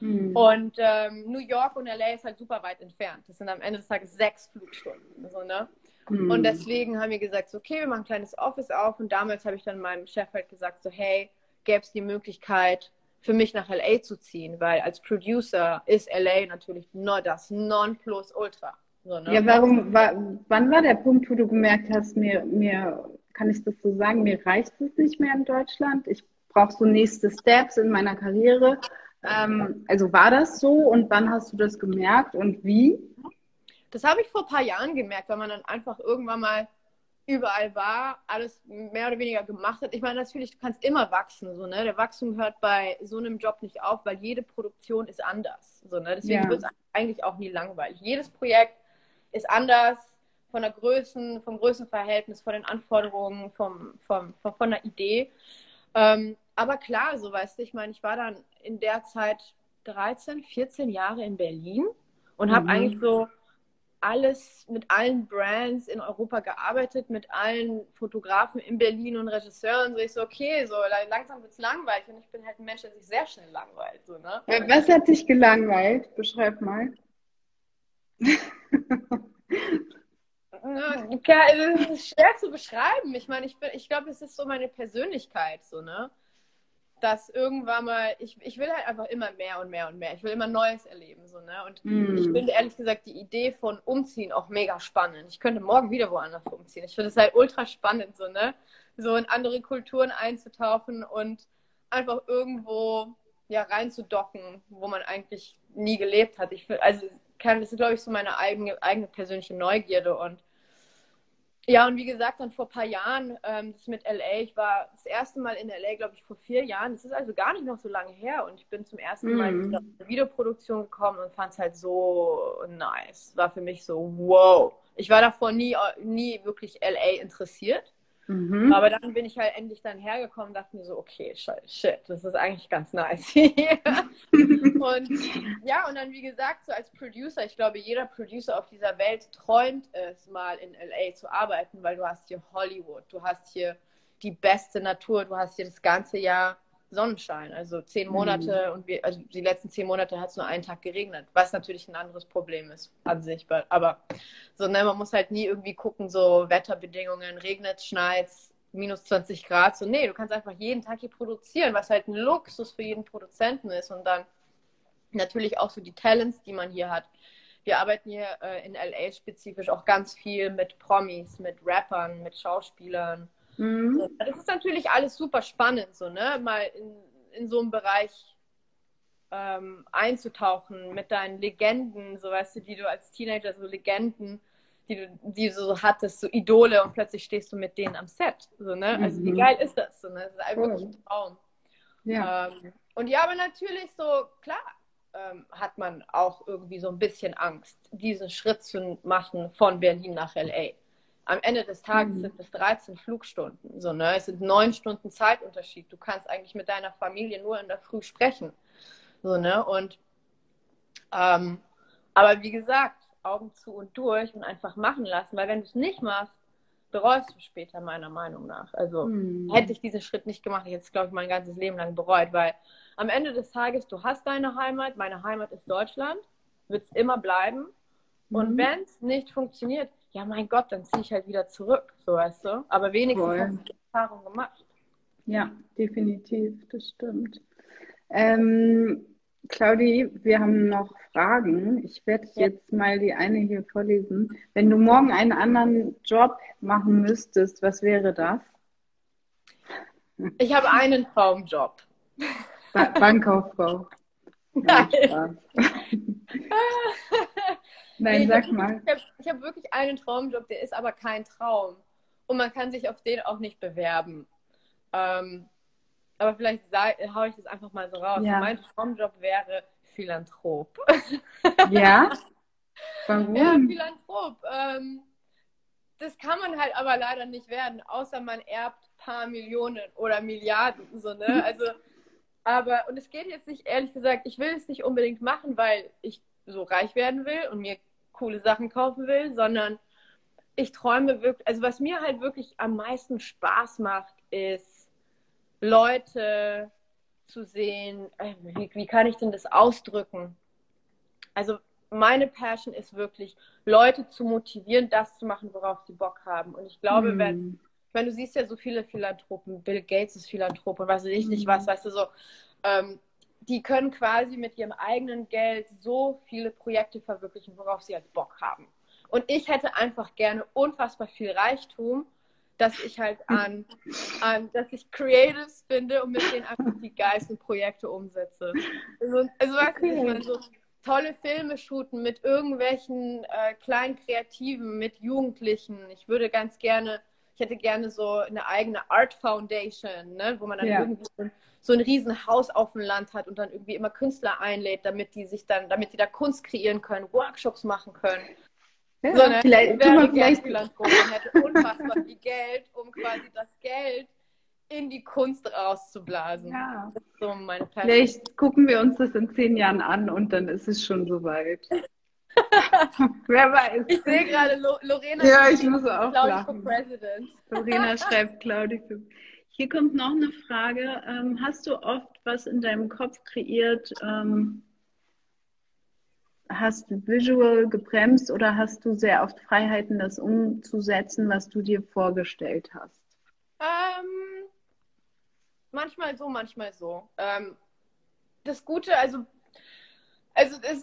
Mhm. Und ähm, New York und LA ist halt super weit entfernt. Das sind am Ende des Tages sechs Flugstunden. So, ne? Mhm. Und deswegen haben wir gesagt, so, okay, wir machen ein kleines Office auf. Und damals habe ich dann meinem Chef halt gesagt, so, hey, gäbe es die Möglichkeit, für mich nach LA zu ziehen, weil als Producer ist LA natürlich nur das Nonplusultra. So, ne? Ja, warum, wa, wann war der Punkt, wo du gemerkt hast, mir, mir, kann ich das so sagen, mir reicht es nicht mehr in Deutschland? Ich brauche so nächste Steps in meiner Karriere. Ähm, also war das so und wann hast du das gemerkt und wie? Das habe ich vor ein paar Jahren gemerkt, weil man dann einfach irgendwann mal überall war, alles mehr oder weniger gemacht hat. Ich meine, natürlich, du kannst immer wachsen, so, ne? Der Wachstum hört bei so einem Job nicht auf, weil jede Produktion ist anders. So, ne? Deswegen Ja. wird es eigentlich auch nie langweilig. Jedes Projekt ist anders von der Größen, vom Größenverhältnis, von den Anforderungen, vom, vom, vom, von der Idee. Ähm, aber klar, so weißt du, ich meine, ich war dann in der Zeit 13, 14 Jahre in Berlin und habe Mhm. eigentlich so alles, mit allen Brands in Europa gearbeitet, mit allen Fotografen in Berlin und Regisseuren. So ich so, okay, so langsam wird es langweilig und ich bin halt ein Mensch, der sich sehr schnell langweilt. So, ne? Was hat dich gelangweilt? Beschreib mal. Ja, es ist schwer zu beschreiben. Ich meine, ich ich glaube, es ist so meine Persönlichkeit, so, ne? Dass irgendwann mal, ich, ich will halt einfach immer mehr und mehr und mehr. Ich will immer Neues erleben, so, ne? Und mm. ich finde ehrlich gesagt die Idee von Umziehen auch mega spannend. Ich könnte morgen wieder woanders umziehen. Ich finde es halt ultra spannend, so, ne? So in andere Kulturen einzutauchen und einfach irgendwo ja reinzudocken, wo man eigentlich nie gelebt hat. Ich will, also kann, das ist, glaube ich, so meine eigene, eigene persönliche Neugierde und ja, und wie gesagt, dann vor ein paar Jahren, ähm, das mit LA, ich war das erste Mal in LA, glaube ich, vor vier Jahren. Das ist also gar nicht noch so lange her. Und ich bin zum ersten Mal mm. in die Videoproduktion gekommen und fand es halt so nice. War für mich so, wow. Ich war davor nie, nie wirklich LA interessiert. Mhm. Aber dann bin ich halt endlich dann hergekommen und dachte mir so, okay, shit, das ist eigentlich ganz nice. und ja, und dann wie gesagt, so als Producer, ich glaube, jeder Producer auf dieser Welt träumt es mal in LA zu arbeiten, weil du hast hier Hollywood, du hast hier die beste Natur, du hast hier das ganze Jahr Sonnenschein. Also zehn mhm. Monate mhm. und wir, also die letzten zehn Monate hat es nur einen Tag geregnet, was natürlich ein anderes Problem ist an sich. Aber so, ne, man muss halt nie irgendwie gucken, so Wetterbedingungen, regnet, schneit, minus 20 Grad. So, nee, du kannst einfach jeden Tag hier produzieren, was halt ein Luxus für jeden Produzenten ist. Und dann natürlich auch so die Talents, die man hier hat. Wir arbeiten hier äh, in LA spezifisch auch ganz viel mit Promis, mit Rappern, mit Schauspielern Mhm. Das ist natürlich alles super spannend, so, ne? Mal in, in so einem Bereich ähm, einzutauchen mit deinen Legenden, so weißt du, die du als Teenager, so Legenden, die du, die du so hattest, so Idole und plötzlich stehst du mit denen am Set. So, ne? Also wie mhm. geil ist das? So, ne? Das ist einfach cool. ein Traum. Ja. Ähm, und ja, aber natürlich so, klar, ähm, hat man auch irgendwie so ein bisschen Angst, diesen Schritt zu machen von Berlin nach LA am Ende des Tages mhm. sind es 13 Flugstunden. So, ne? Es sind neun Stunden Zeitunterschied. Du kannst eigentlich mit deiner Familie nur in der Früh sprechen. So, ne? Und ähm, aber wie gesagt, Augen zu und durch und einfach machen lassen, weil wenn du es nicht machst, bereust du später meiner Meinung nach. Also mhm. hätte ich diesen Schritt nicht gemacht, ich hätte es, glaube ich, mein ganzes Leben lang bereut, weil am Ende des Tages, du hast deine Heimat, meine Heimat ist Deutschland, wird es immer bleiben. Und mhm. wenn es nicht funktioniert, ja mein Gott, dann ziehe ich halt wieder zurück, so weißt du. Aber wenigstens Voll. hast du die Erfahrung gemacht. Ja, definitiv, das stimmt. Ähm, Claudi, wir haben noch Fragen. Ich werde ja. jetzt mal die eine hier vorlesen. Wenn du morgen einen anderen Job machen müsstest, was wäre das? Ich habe einen Traumjob. Ba Bankkauffrau. Nein. Nein, nee, sag ich mal. Ich habe hab wirklich einen Traumjob, der ist aber kein Traum. Und man kann sich auf den auch nicht bewerben. Ähm, aber vielleicht haue ich das einfach mal so raus. Ja. Mein Traumjob wäre Philanthrop. Ja? Warum? Ja, Philanthrop. Ähm, das kann man halt aber leider nicht werden, außer man erbt ein paar Millionen oder Milliarden. So, ne? Also, aber, und es geht jetzt nicht, ehrlich gesagt, ich will es nicht unbedingt machen, weil ich so reich werden will und mir coole Sachen kaufen will, sondern ich träume wirklich, also was mir halt wirklich am meisten Spaß macht, ist Leute zu sehen, äh, wie, wie kann ich denn das ausdrücken? Also meine Passion ist wirklich, Leute zu motivieren, das zu machen, worauf sie Bock haben. Und ich glaube, mm. wenn, wenn du siehst ja so viele Philanthropen, Bill Gates ist Philanthrop und weiß ich nicht mm. was, weißt du so, ähm, die können quasi mit ihrem eigenen Geld so viele Projekte verwirklichen, worauf sie halt Bock haben. Und ich hätte einfach gerne unfassbar viel Reichtum, dass ich halt an, an dass ich Creatives finde und mit denen einfach die geilsten Projekte umsetze. Also, also weißt du, ich meine, so tolle Filme shooten mit irgendwelchen äh, kleinen Kreativen, mit Jugendlichen. Ich würde ganz gerne, ich hätte gerne so eine eigene Art Foundation, ne, wo man dann ja. irgendwie so ein Riesenhaus auf dem Land hat und dann irgendwie immer Künstler einlädt, damit die sich dann, damit die da Kunst kreieren können, Workshops machen können. Ja, so, ne? vielleicht, wäre vielleicht Philanthrop und hätte unfassbar viel Geld, um quasi das Geld in die Kunst rauszublasen. Ja. So vielleicht gucken wir uns das in zehn Jahren an und dann ist es schon soweit. Wer weiß. Ich sehe gerade Lo Lorena. Ja, ich muss auch Claudi lachen. for President. Lorena schreibt Claudi für. Hier kommt noch eine Frage. Ähm, hast du oft was in deinem Kopf kreiert? Ähm, hast du visual gebremst oder hast du sehr oft Freiheiten, das umzusetzen, was du dir vorgestellt hast? Ähm, manchmal so, manchmal so. Ähm, das Gute, also, also es, es,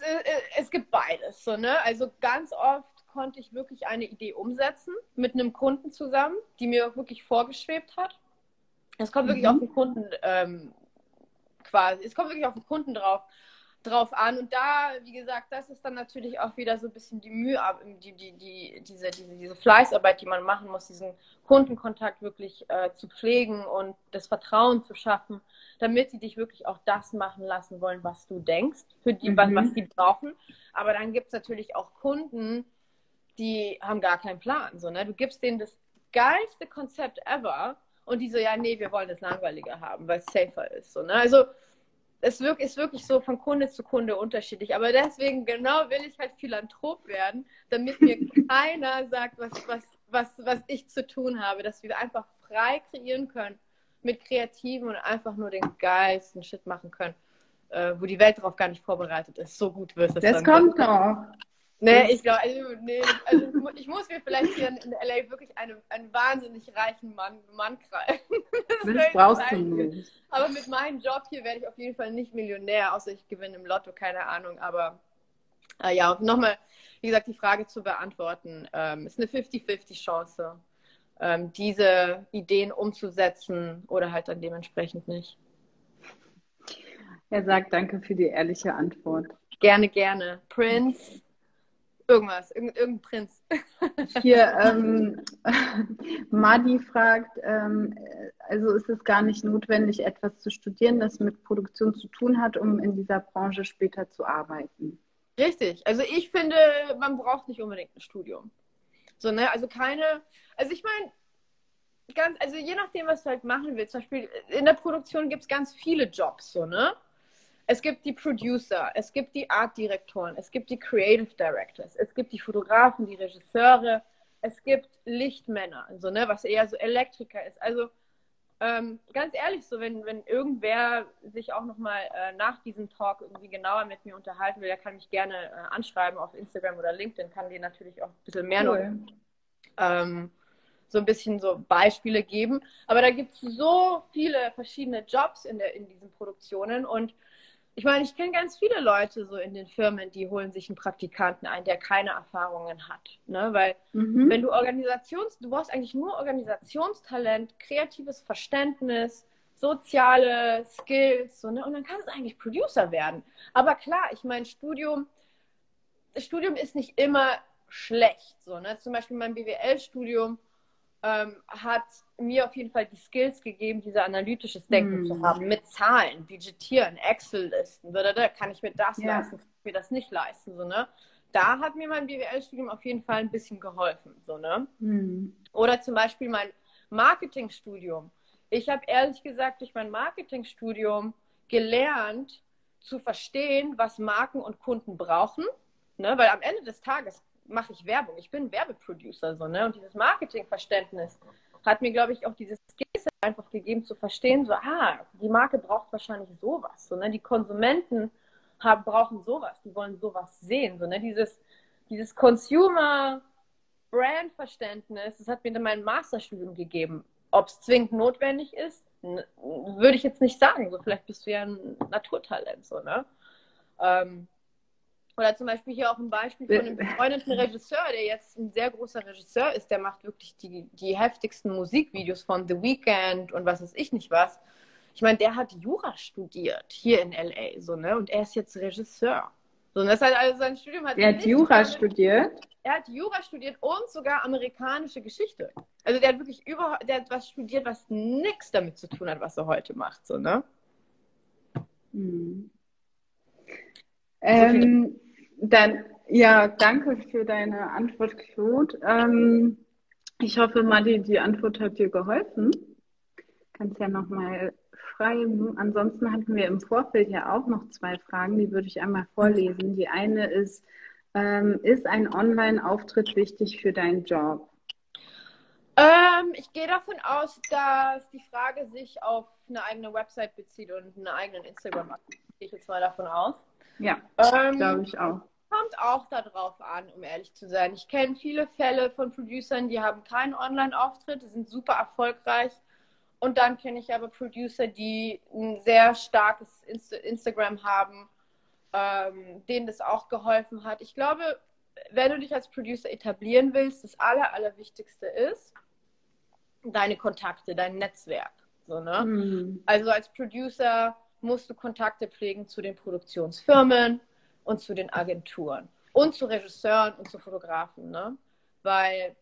es gibt beides. So, ne? Also ganz oft konnte ich wirklich eine Idee umsetzen mit einem Kunden zusammen, die mir wirklich vorgeschwebt hat. Es kommt wirklich Mhm. auf den Kunden ähm, quasi, es kommt wirklich auf den Kunden drauf, drauf an. Und da, wie gesagt, das ist dann natürlich auch wieder so ein bisschen die Mühe, die, die, die, diese, diese, diese Fleißarbeit, die man machen muss, diesen Kundenkontakt wirklich äh, zu pflegen und das Vertrauen zu schaffen, damit sie dich wirklich auch das machen lassen wollen, was du denkst, für die, was, Mhm. was die brauchen. Aber dann gibt es natürlich auch Kunden, die haben gar keinen Plan. So, ne? Du gibst denen das geilste Konzept ever und die so, ja, nee, wir wollen das langweiliger haben, weil es safer ist. So, ne? Also es ist wirklich so von Kunde zu Kunde unterschiedlich. Aber deswegen genau will ich halt Philanthrop werden, damit mir keiner sagt, was, was, was, was ich zu tun habe, dass wir einfach frei kreieren können mit Kreativen und einfach nur den geilsten Shit machen können, äh, wo die Welt darauf gar nicht vorbereitet ist. So gut wird es Das dann. kommt noch. Nee, ich glaube, also, nee, also ich mu- ich muss mir vielleicht hier in, in LA wirklich eine, einen wahnsinnig reichen Mann, Mann greifen. Das brauchst du nicht. Aber mit meinem Job hier werde ich auf jeden Fall nicht Millionär, außer ich gewinne im Lotto, keine Ahnung. Aber äh, ja, nochmal, wie gesagt, die Frage zu beantworten, ähm, ist eine 50-50 Chance, ähm, diese Ideen umzusetzen oder halt dann dementsprechend nicht. Er sagt danke für die ehrliche Antwort. Gerne, gerne. Prince, irgendwas, irgend, irgendein Prinz. Hier, ähm, Madi fragt, ähm, also ist es gar nicht notwendig, etwas zu studieren, das mit Produktion zu tun hat, um in dieser Branche später zu arbeiten? Richtig. Also ich finde, man braucht nicht unbedingt ein Studium. So, ne? Also keine, also ich meine, ganz, also je nachdem, was du halt machen willst, zum Beispiel in der Produktion gibt es ganz viele Jobs, so, ne? Es gibt die Producer, es gibt die Artdirektoren, es gibt die Creative Directors, es gibt die Fotografen, die Regisseure, es gibt Lichtmänner, so, ne, was eher so Elektriker ist. Also ähm, ganz ehrlich, so wenn, wenn irgendwer sich auch nochmal äh, nach diesem Talk irgendwie genauer mit mir unterhalten will, der kann mich gerne äh, anschreiben auf Instagram oder LinkedIn, kann dir natürlich auch ein bisschen mehr noch Cool. ähm, so ein bisschen so Beispiele geben. Aber da gibt es so viele verschiedene Jobs in, der, in diesen Produktionen und ich meine, ich kenne ganz viele Leute so in den Firmen, die holen sich einen Praktikanten ein, der keine Erfahrungen hat. Ne? Weil Mhm. wenn du Organisations, du brauchst eigentlich nur Organisationstalent, kreatives Verständnis, soziale Skills, so, ne? Und dann kannst du eigentlich Producer werden. Aber klar, ich meine, Studium, das Studium ist nicht immer schlecht. So, ne? Zum Beispiel mein BWL-Studium ähm, hat mir auf jeden Fall die Skills gegeben, diese analytisches Denken Hm. zu haben, mit Zahlen, Budgetieren, Excel-Listen, da, kann ich mir das Ja. leisten, kann ich mir das nicht leisten, so, ne? Da hat mir mein BWL-Studium auf jeden Fall ein bisschen geholfen, so, ne? Hm. Oder zum Beispiel mein Marketingstudium. Ich habe ehrlich gesagt durch mein Marketingstudium gelernt zu verstehen, was Marken und Kunden brauchen. Ne? Weil am Ende des Tages mache ich Werbung. Ich bin Werbeproducer. So, ne? Und dieses Marketingverständnis hat mir, glaube ich, auch dieses Skills einfach gegeben zu verstehen, so, ah, die Marke braucht wahrscheinlich sowas. So, ne? Die Konsumenten haben, brauchen sowas. Die wollen sowas sehen. So, ne? Dieses, dieses Consumer Brand-Verständnis, das hat mir dann mein Masterstudium gegeben. Ob es zwingend notwendig ist, würde ich jetzt nicht sagen. So, vielleicht bist du ja ein Naturtalent, so, ne? Ähm, oder zum Beispiel hier auch ein Beispiel von einem befreundeten Regisseur, der jetzt ein sehr großer Regisseur ist, der macht wirklich die, die heftigsten Musikvideos von The Weeknd und was weiß ich nicht was. Ich meine, der hat Jura studiert hier in LA, so, ne? Und er ist jetzt Regisseur. So, und das hat also sein Studium hat Er hat Jura studiert. er hat Jura studiert und sogar amerikanische Geschichte. Also der hat wirklich überhaupt, der hat was studiert, was nichts damit zu tun hat, was er heute macht, so, ne? Hm. Ähm, dann, ja, danke für deine Antwort, Claude. Ähm, ich hoffe, Madi, die Antwort hat dir geholfen. Kannst ja nochmal schreiben. Ansonsten hatten wir im Vorfeld ja auch noch zwei Fragen, die würde ich einmal vorlesen. Die eine ist, Ähm, ist ein Online-Auftritt wichtig für deinen Job? Ähm, ich gehe davon aus, dass die Frage sich auf eine eigene Website bezieht und einen eigenen Instagram. Gehe ich jetzt mal davon aus. Ja, Ähm, glaube ich auch. kommt auch darauf an, um ehrlich zu sein. Ich kenne viele Fälle von Producern, die haben keinen Online-Auftritt, die sind super erfolgreich. Und dann kenne ich aber Producer, die ein sehr starkes Inst Instagram haben, ähm, denen das auch geholfen hat. Ich glaube, wenn du dich als Producer etablieren willst, das Aller, Allerwichtigste ist deine Kontakte, dein Netzwerk. So, ne? Hm. Also als Producer musst du Kontakte pflegen zu den Produktionsfirmen und zu den Agenturen und zu Regisseuren und zu Fotografen, ne? Weil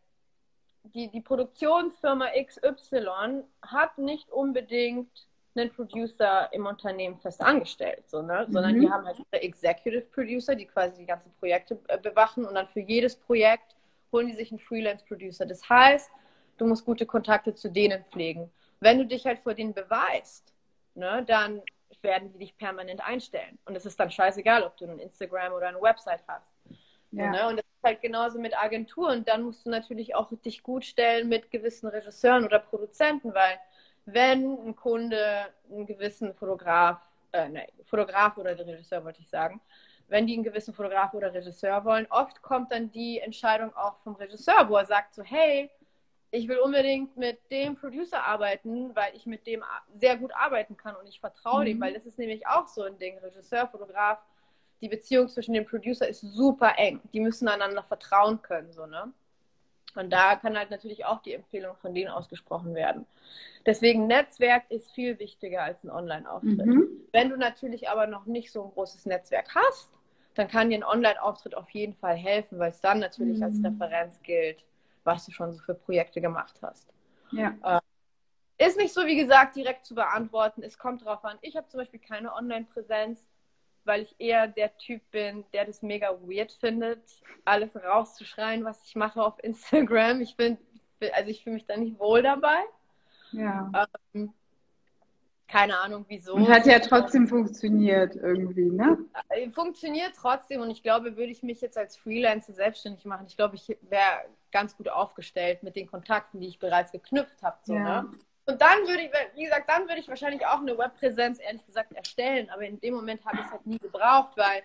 die, die Produktionsfirma XY hat nicht unbedingt einen Producer im Unternehmen fest angestellt, so, ne? sondern Mhm. die haben halt ihre Executive Producer, die quasi die ganzen Projekte äh, bewachen und dann für jedes Projekt holen die sich einen Freelance Producer. Das heißt, du musst gute Kontakte zu denen pflegen. Wenn du dich halt vor denen beweist, ne, dann werden die dich permanent einstellen. Und es ist dann scheißegal, ob du ein Instagram oder eine Website hast. So, Ja. ne? Und das ist halt genauso mit Agenturen. Dann musst du natürlich auch dich gut stellen mit gewissen Regisseuren oder Produzenten, weil wenn ein Kunde einen gewissen Fotograf, äh, nein, Fotograf oder Regisseur wollte ich sagen, wenn die einen gewissen Fotograf oder Regisseur wollen, oft kommt dann die Entscheidung auch vom Regisseur, wo er sagt so, hey, ich will unbedingt mit dem Producer arbeiten, weil ich mit dem sehr gut arbeiten kann und ich vertraue dem, Mhm. weil das ist nämlich auch so ein Ding, Regisseur, Fotograf, die Beziehung zwischen dem Producer ist super eng. Die müssen einander vertrauen können, so, ne? Und da kann halt natürlich auch die Empfehlung von denen ausgesprochen werden. Deswegen Netzwerk ist viel wichtiger als ein Online-Auftritt. Mhm. Wenn du natürlich aber noch nicht so ein großes Netzwerk hast, dann kann dir ein Online-Auftritt auf jeden Fall helfen, weil es dann natürlich als Mhm. Referenz gilt, was du schon so für Projekte gemacht hast. Ja. Ist nicht so, wie gesagt, direkt zu beantworten. Es kommt drauf an. Ich habe zum Beispiel keine Online-Präsenz, weil ich eher der Typ bin, der das mega weird findet, alles rauszuschreien, was ich mache auf Instagram. Ich bin, also ich fühle mich da nicht wohl dabei. ja. Keine Ahnung wieso. Und hat ja trotzdem funktioniert irgendwie, ne? Äh, Funktioniert trotzdem und ich glaube, würde ich mich jetzt als Freelancer selbstständig machen, ich glaube, ich wäre ganz gut aufgestellt mit den Kontakten, die ich bereits geknüpft habe. So, Ja. ne? Und dann würde ich, wie gesagt, dann würde ich wahrscheinlich auch eine Webpräsenz ehrlich gesagt erstellen, aber in dem Moment habe ich es halt nie gebraucht, weil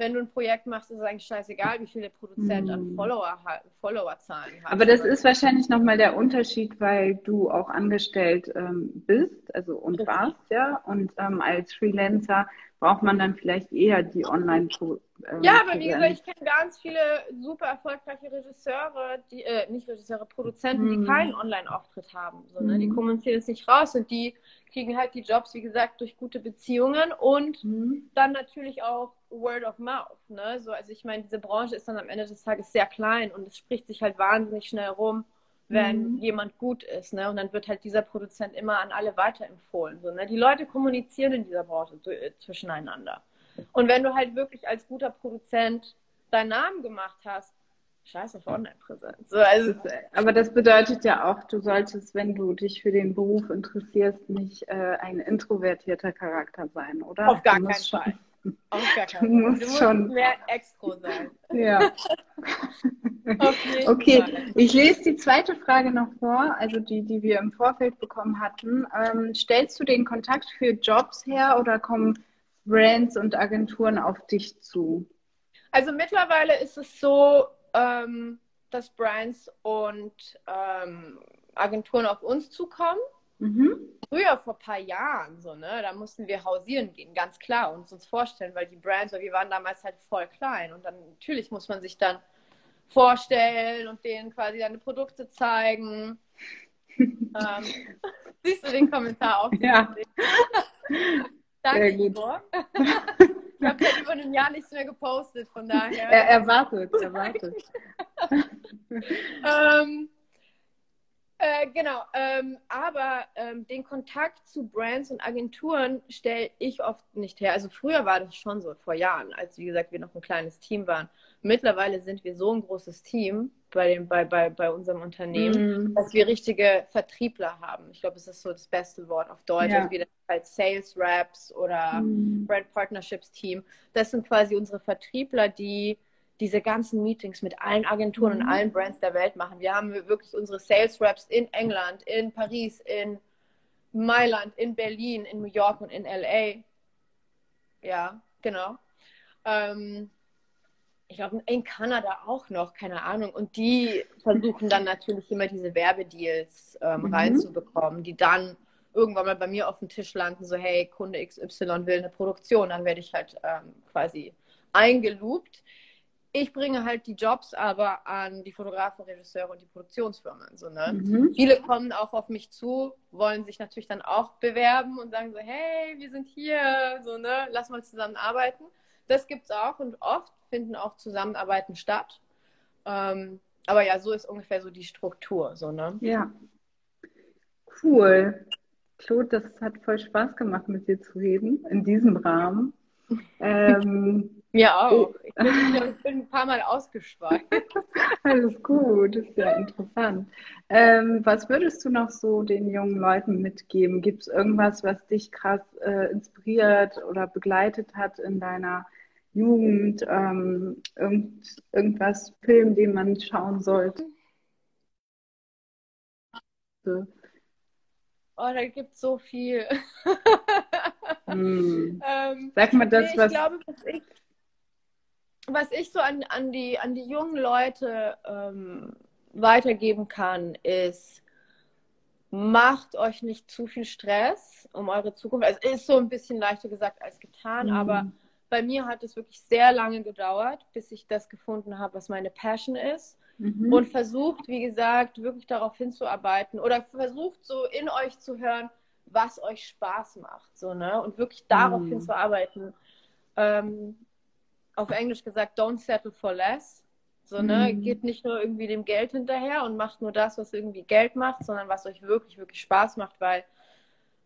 wenn du ein Projekt machst, ist es eigentlich scheißegal, wie viel der Produzent an Hm. Follower Followerzahlen hat. Aber das ist wahrscheinlich nochmal der Unterschied, weil du auch angestellt ähm, bist, also und Richtig. warst, ja. Und ähm, als Freelancer braucht man dann vielleicht eher die online ähm, Ja, aber wie gesagt, ich kenne ganz viele super erfolgreiche Regisseure, die, äh, nicht Regisseure, Produzenten, Mhm. die keinen Online-Auftritt haben. So, ne? Die Mhm. kommunizieren es nicht raus und die kriegen halt die Jobs, wie gesagt, durch gute Beziehungen und Mhm. dann natürlich auch Word of Mouth. Ne? So, also ich meine, diese Branche ist dann am Ende des Tages sehr klein und es spricht sich halt wahnsinnig schnell rum, wenn Mhm. jemand gut ist. Ne? Und dann wird halt dieser Produzent immer an alle weiterempfohlen. So, ne? Die Leute kommunizieren in dieser Branche äh, zwischeneinander. Und wenn du halt wirklich als guter Produzent deinen Namen gemacht hast, scheiß auf Online-Präsenz. So, also, äh, aber das bedeutet ja auch, du solltest, wenn du dich für den Beruf interessierst, nicht äh, ein introvertierter Charakter sein, oder? auf gar Du keinen schon- Fall. Auf gar Du keinen Fall. musst Du musst schon- mehr Extro sein. Ja. Okay, Fall. ich lese die zweite Frage noch vor, also die, die wir im Vorfeld bekommen hatten. Ähm, stellst du den Kontakt für Jobs her oder kommen Brands und Agenturen auf dich zu? Also mittlerweile ist es so, ähm, dass Brands und ähm, Agenturen auf uns zukommen. Mhm. Früher, vor ein paar Jahren, so, ne, da mussten wir hausieren gehen, ganz klar, und uns vorstellen, weil die Brands, weil wir waren damals halt voll klein. Und dann natürlich muss man sich dann vorstellen und denen quasi deine Produkte zeigen. ähm, siehst du den Kommentar auch? Ja. Danke, Sehr gut. Igor. ich habe seit über einem Jahr nichts mehr gepostet, von daher. Er erwartet, erwartet. ähm, äh, genau, ähm, aber ähm, den Kontakt zu Brands und Agenturen stelle ich oft nicht her. Also früher war das schon so, vor Jahren, als wie gesagt wir noch ein kleines Team waren. Mittlerweile sind wir so ein großes Team bei, dem, bei, bei, bei unserem Unternehmen, Mhm. dass wir richtige Vertriebler haben. Ich glaube, es ist so das beste Wort auf Deutsch. Ja. Also wir halt Sales Reps oder Mhm. Brand Partnerships Team. Das sind quasi unsere Vertriebler, die diese ganzen Meetings mit allen Agenturen Mhm. und allen Brands der Welt machen. Wir haben wirklich unsere Sales Reps in England, in Paris, in Mailand, in Berlin, in New York und in LA. Ja, genau. Ähm, ich glaube, in Kanada auch noch, keine Ahnung. Und die versuchen dann natürlich immer diese Werbedeals ähm, Mhm. reinzubekommen, die dann irgendwann mal bei mir auf dem Tisch landen, so hey, Kunde XY will eine Produktion, dann werde ich halt ähm, quasi eingeloopt. Ich bringe halt die Jobs aber an die Fotografen, Regisseure und die Produktionsfirmen. So, ne? Mhm. Viele kommen auch auf mich zu, wollen sich natürlich dann auch bewerben und sagen so, hey, wir sind hier, so, ne, lass mal zusammenarbeiten. Das gibt's auch und oft finden auch Zusammenarbeiten statt. Ähm, aber ja, so ist ungefähr so die Struktur, so, ne? Ja. Cool. Claude, das hat voll Spaß gemacht, mit dir zu reden, in diesem Rahmen. Ähm, Mir auch. Ich bin, ich bin ein paar Mal ausgeschweift. alles gut, ist ja interessant. Ähm, was würdest du noch so den jungen Leuten mitgeben? Gibt es irgendwas, was dich krass äh, inspiriert oder begleitet hat in deiner Jugend? Ähm, irgend, irgendwas, Film, den man schauen sollte? So. Oh, da gibt es so viel. Hm. ähm, Sag mal das, nee, ich was. glaube, was ich, was ich so an, an, die, an die jungen Leute ähm, weitergeben kann, ist, macht euch nicht zu viel Stress um eure Zukunft. Also ist so ein bisschen leichter gesagt als getan, Hm. aber bei mir hat es wirklich sehr lange gedauert, bis ich das gefunden habe, was meine Passion ist. Mhm. Und versucht, wie gesagt, wirklich darauf hinzuarbeiten oder versucht so in euch zu hören, was euch Spaß macht. So, ne? Und wirklich darauf Mhm. hinzuarbeiten. Ähm, auf Englisch gesagt, don't settle for less. So, ne? Mhm. Geht nicht nur irgendwie dem Geld hinterher und macht nur das, was irgendwie Geld macht, sondern was euch wirklich, wirklich Spaß macht, weil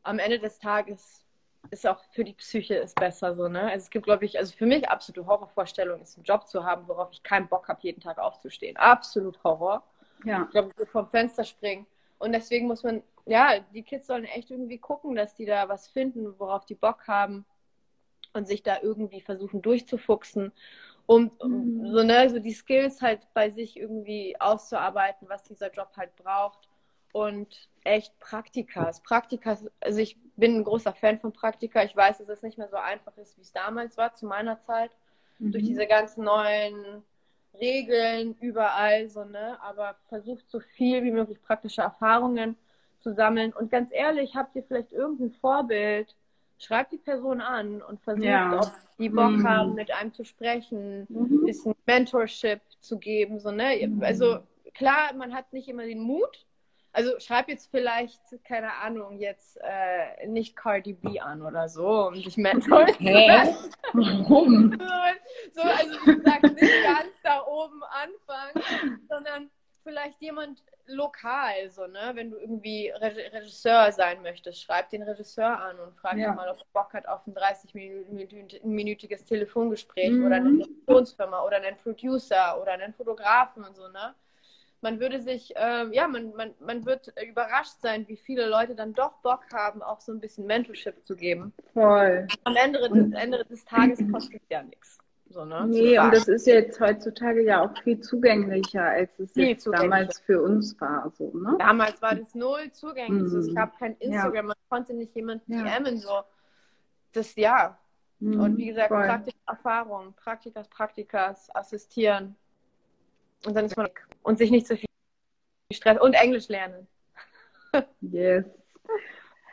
am Ende des Tages ist auch für die Psyche ist besser so, ne? Also es gibt, glaube ich, also für mich absolute Horrorvorstellung ist, einen Job zu haben, worauf ich keinen Bock habe, jeden Tag aufzustehen. Absolut Horror. Ja. Ich glaube, ich würde vom Fenster springen. Und deswegen muss man, ja, die Kids sollen echt irgendwie gucken, dass die da was finden, worauf die Bock haben und sich da irgendwie versuchen durchzufuchsen, um, um Mhm. so, ne, so die Skills halt bei sich irgendwie auszuarbeiten, was dieser Job halt braucht. Und echt Praktikas. Praktikas, also ich bin ein großer Fan von Praktika. Ich weiß, dass es nicht mehr so einfach ist, wie es damals war, zu meiner Zeit durch Mhm. diese ganzen neuen Regeln überall so, ne? Aber versucht so viel wie möglich praktische Erfahrungen zu sammeln. Und ganz ehrlich, habt ihr vielleicht irgendein Vorbild? Schreibt die Person an und versucht, Ja. ob die Bock Mhm. haben, mit einem zu sprechen, ein Mhm. bisschen Mentorship zu geben, so, ne? Mhm. Also klar, man hat nicht immer den Mut. Also schreib jetzt vielleicht, keine Ahnung, jetzt äh, nicht Cardi B an oder so, um dich zu Hä? Warum? So, also wie gesagt, nicht ganz da oben anfangen, sondern vielleicht jemand lokal, so, ne? Wenn du irgendwie Re Regisseur sein möchtest, schreib den Regisseur an und frag Ja. ihn mal, ob er Bock hat auf ein 30-minütiges Telefongespräch Mhm. oder eine Produktionsfirma oder einen Producer oder einen Fotografen und so, ne? Man würde sich, ähm, ja, man, man, man wird überrascht sein, wie viele Leute dann doch Bock haben, auch so ein bisschen Mentorship zu geben. Voll. Am Ende, Und- Ende des Tages kostet ja nichts. So, ne? Nee, und das ist jetzt heutzutage ja auch viel zugänglicher, als es Viel damals für uns war. So, ne? Damals war das null zugänglich. Mhm. Ich habe kein Instagram, man konnte nicht jemanden Ja. DMen. So. Das ja. Mhm, Und wie gesagt, praktische Erfahrung, Praktikas, Praktikas, assistieren. Und dann ist man weg. Und sich nicht zu viel Stress. Und Englisch lernen. Yes.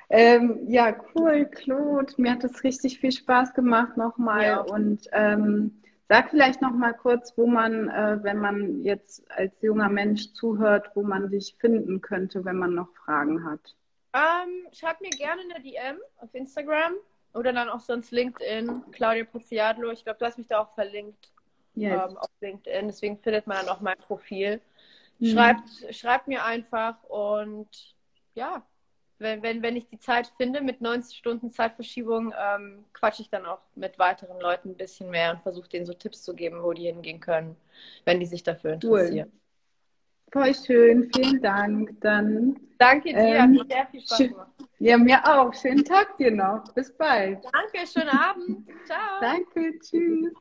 Ähm, ja, cool, Claude. Mir hat es richtig viel Spaß gemacht nochmal. Ja. Und ähm, sag vielleicht nochmal kurz, wo man, äh, wenn man jetzt als junger Mensch zuhört, wo man dich finden könnte, wenn man noch Fragen hat. Ähm, schreibt mir gerne eine DM auf Instagram oder dann auch sonst LinkedIn. Claudia Pozziadlo. Ich glaube, du hast mich da auch verlinkt. Yes. ähm, auf LinkedIn. Deswegen findet man auch mein Profil. Mhm. Schreibt, schreibt mir einfach und ja, wenn, wenn, wenn ich die Zeit finde mit 90 Stunden Zeitverschiebung, ähm, quatsche ich dann auch mit weiteren Leuten ein bisschen mehr und versuche denen so Tipps zu geben, wo die hingehen können, wenn die sich dafür Cool. interessieren. Voll schön, vielen Dank. Dann, Danke dir, Ähm, hat sehr viel Spaß gemacht. ja, mir auch. Schönen Tag dir noch. Bis bald. Danke, schönen Abend. Ciao. Danke, tschüss.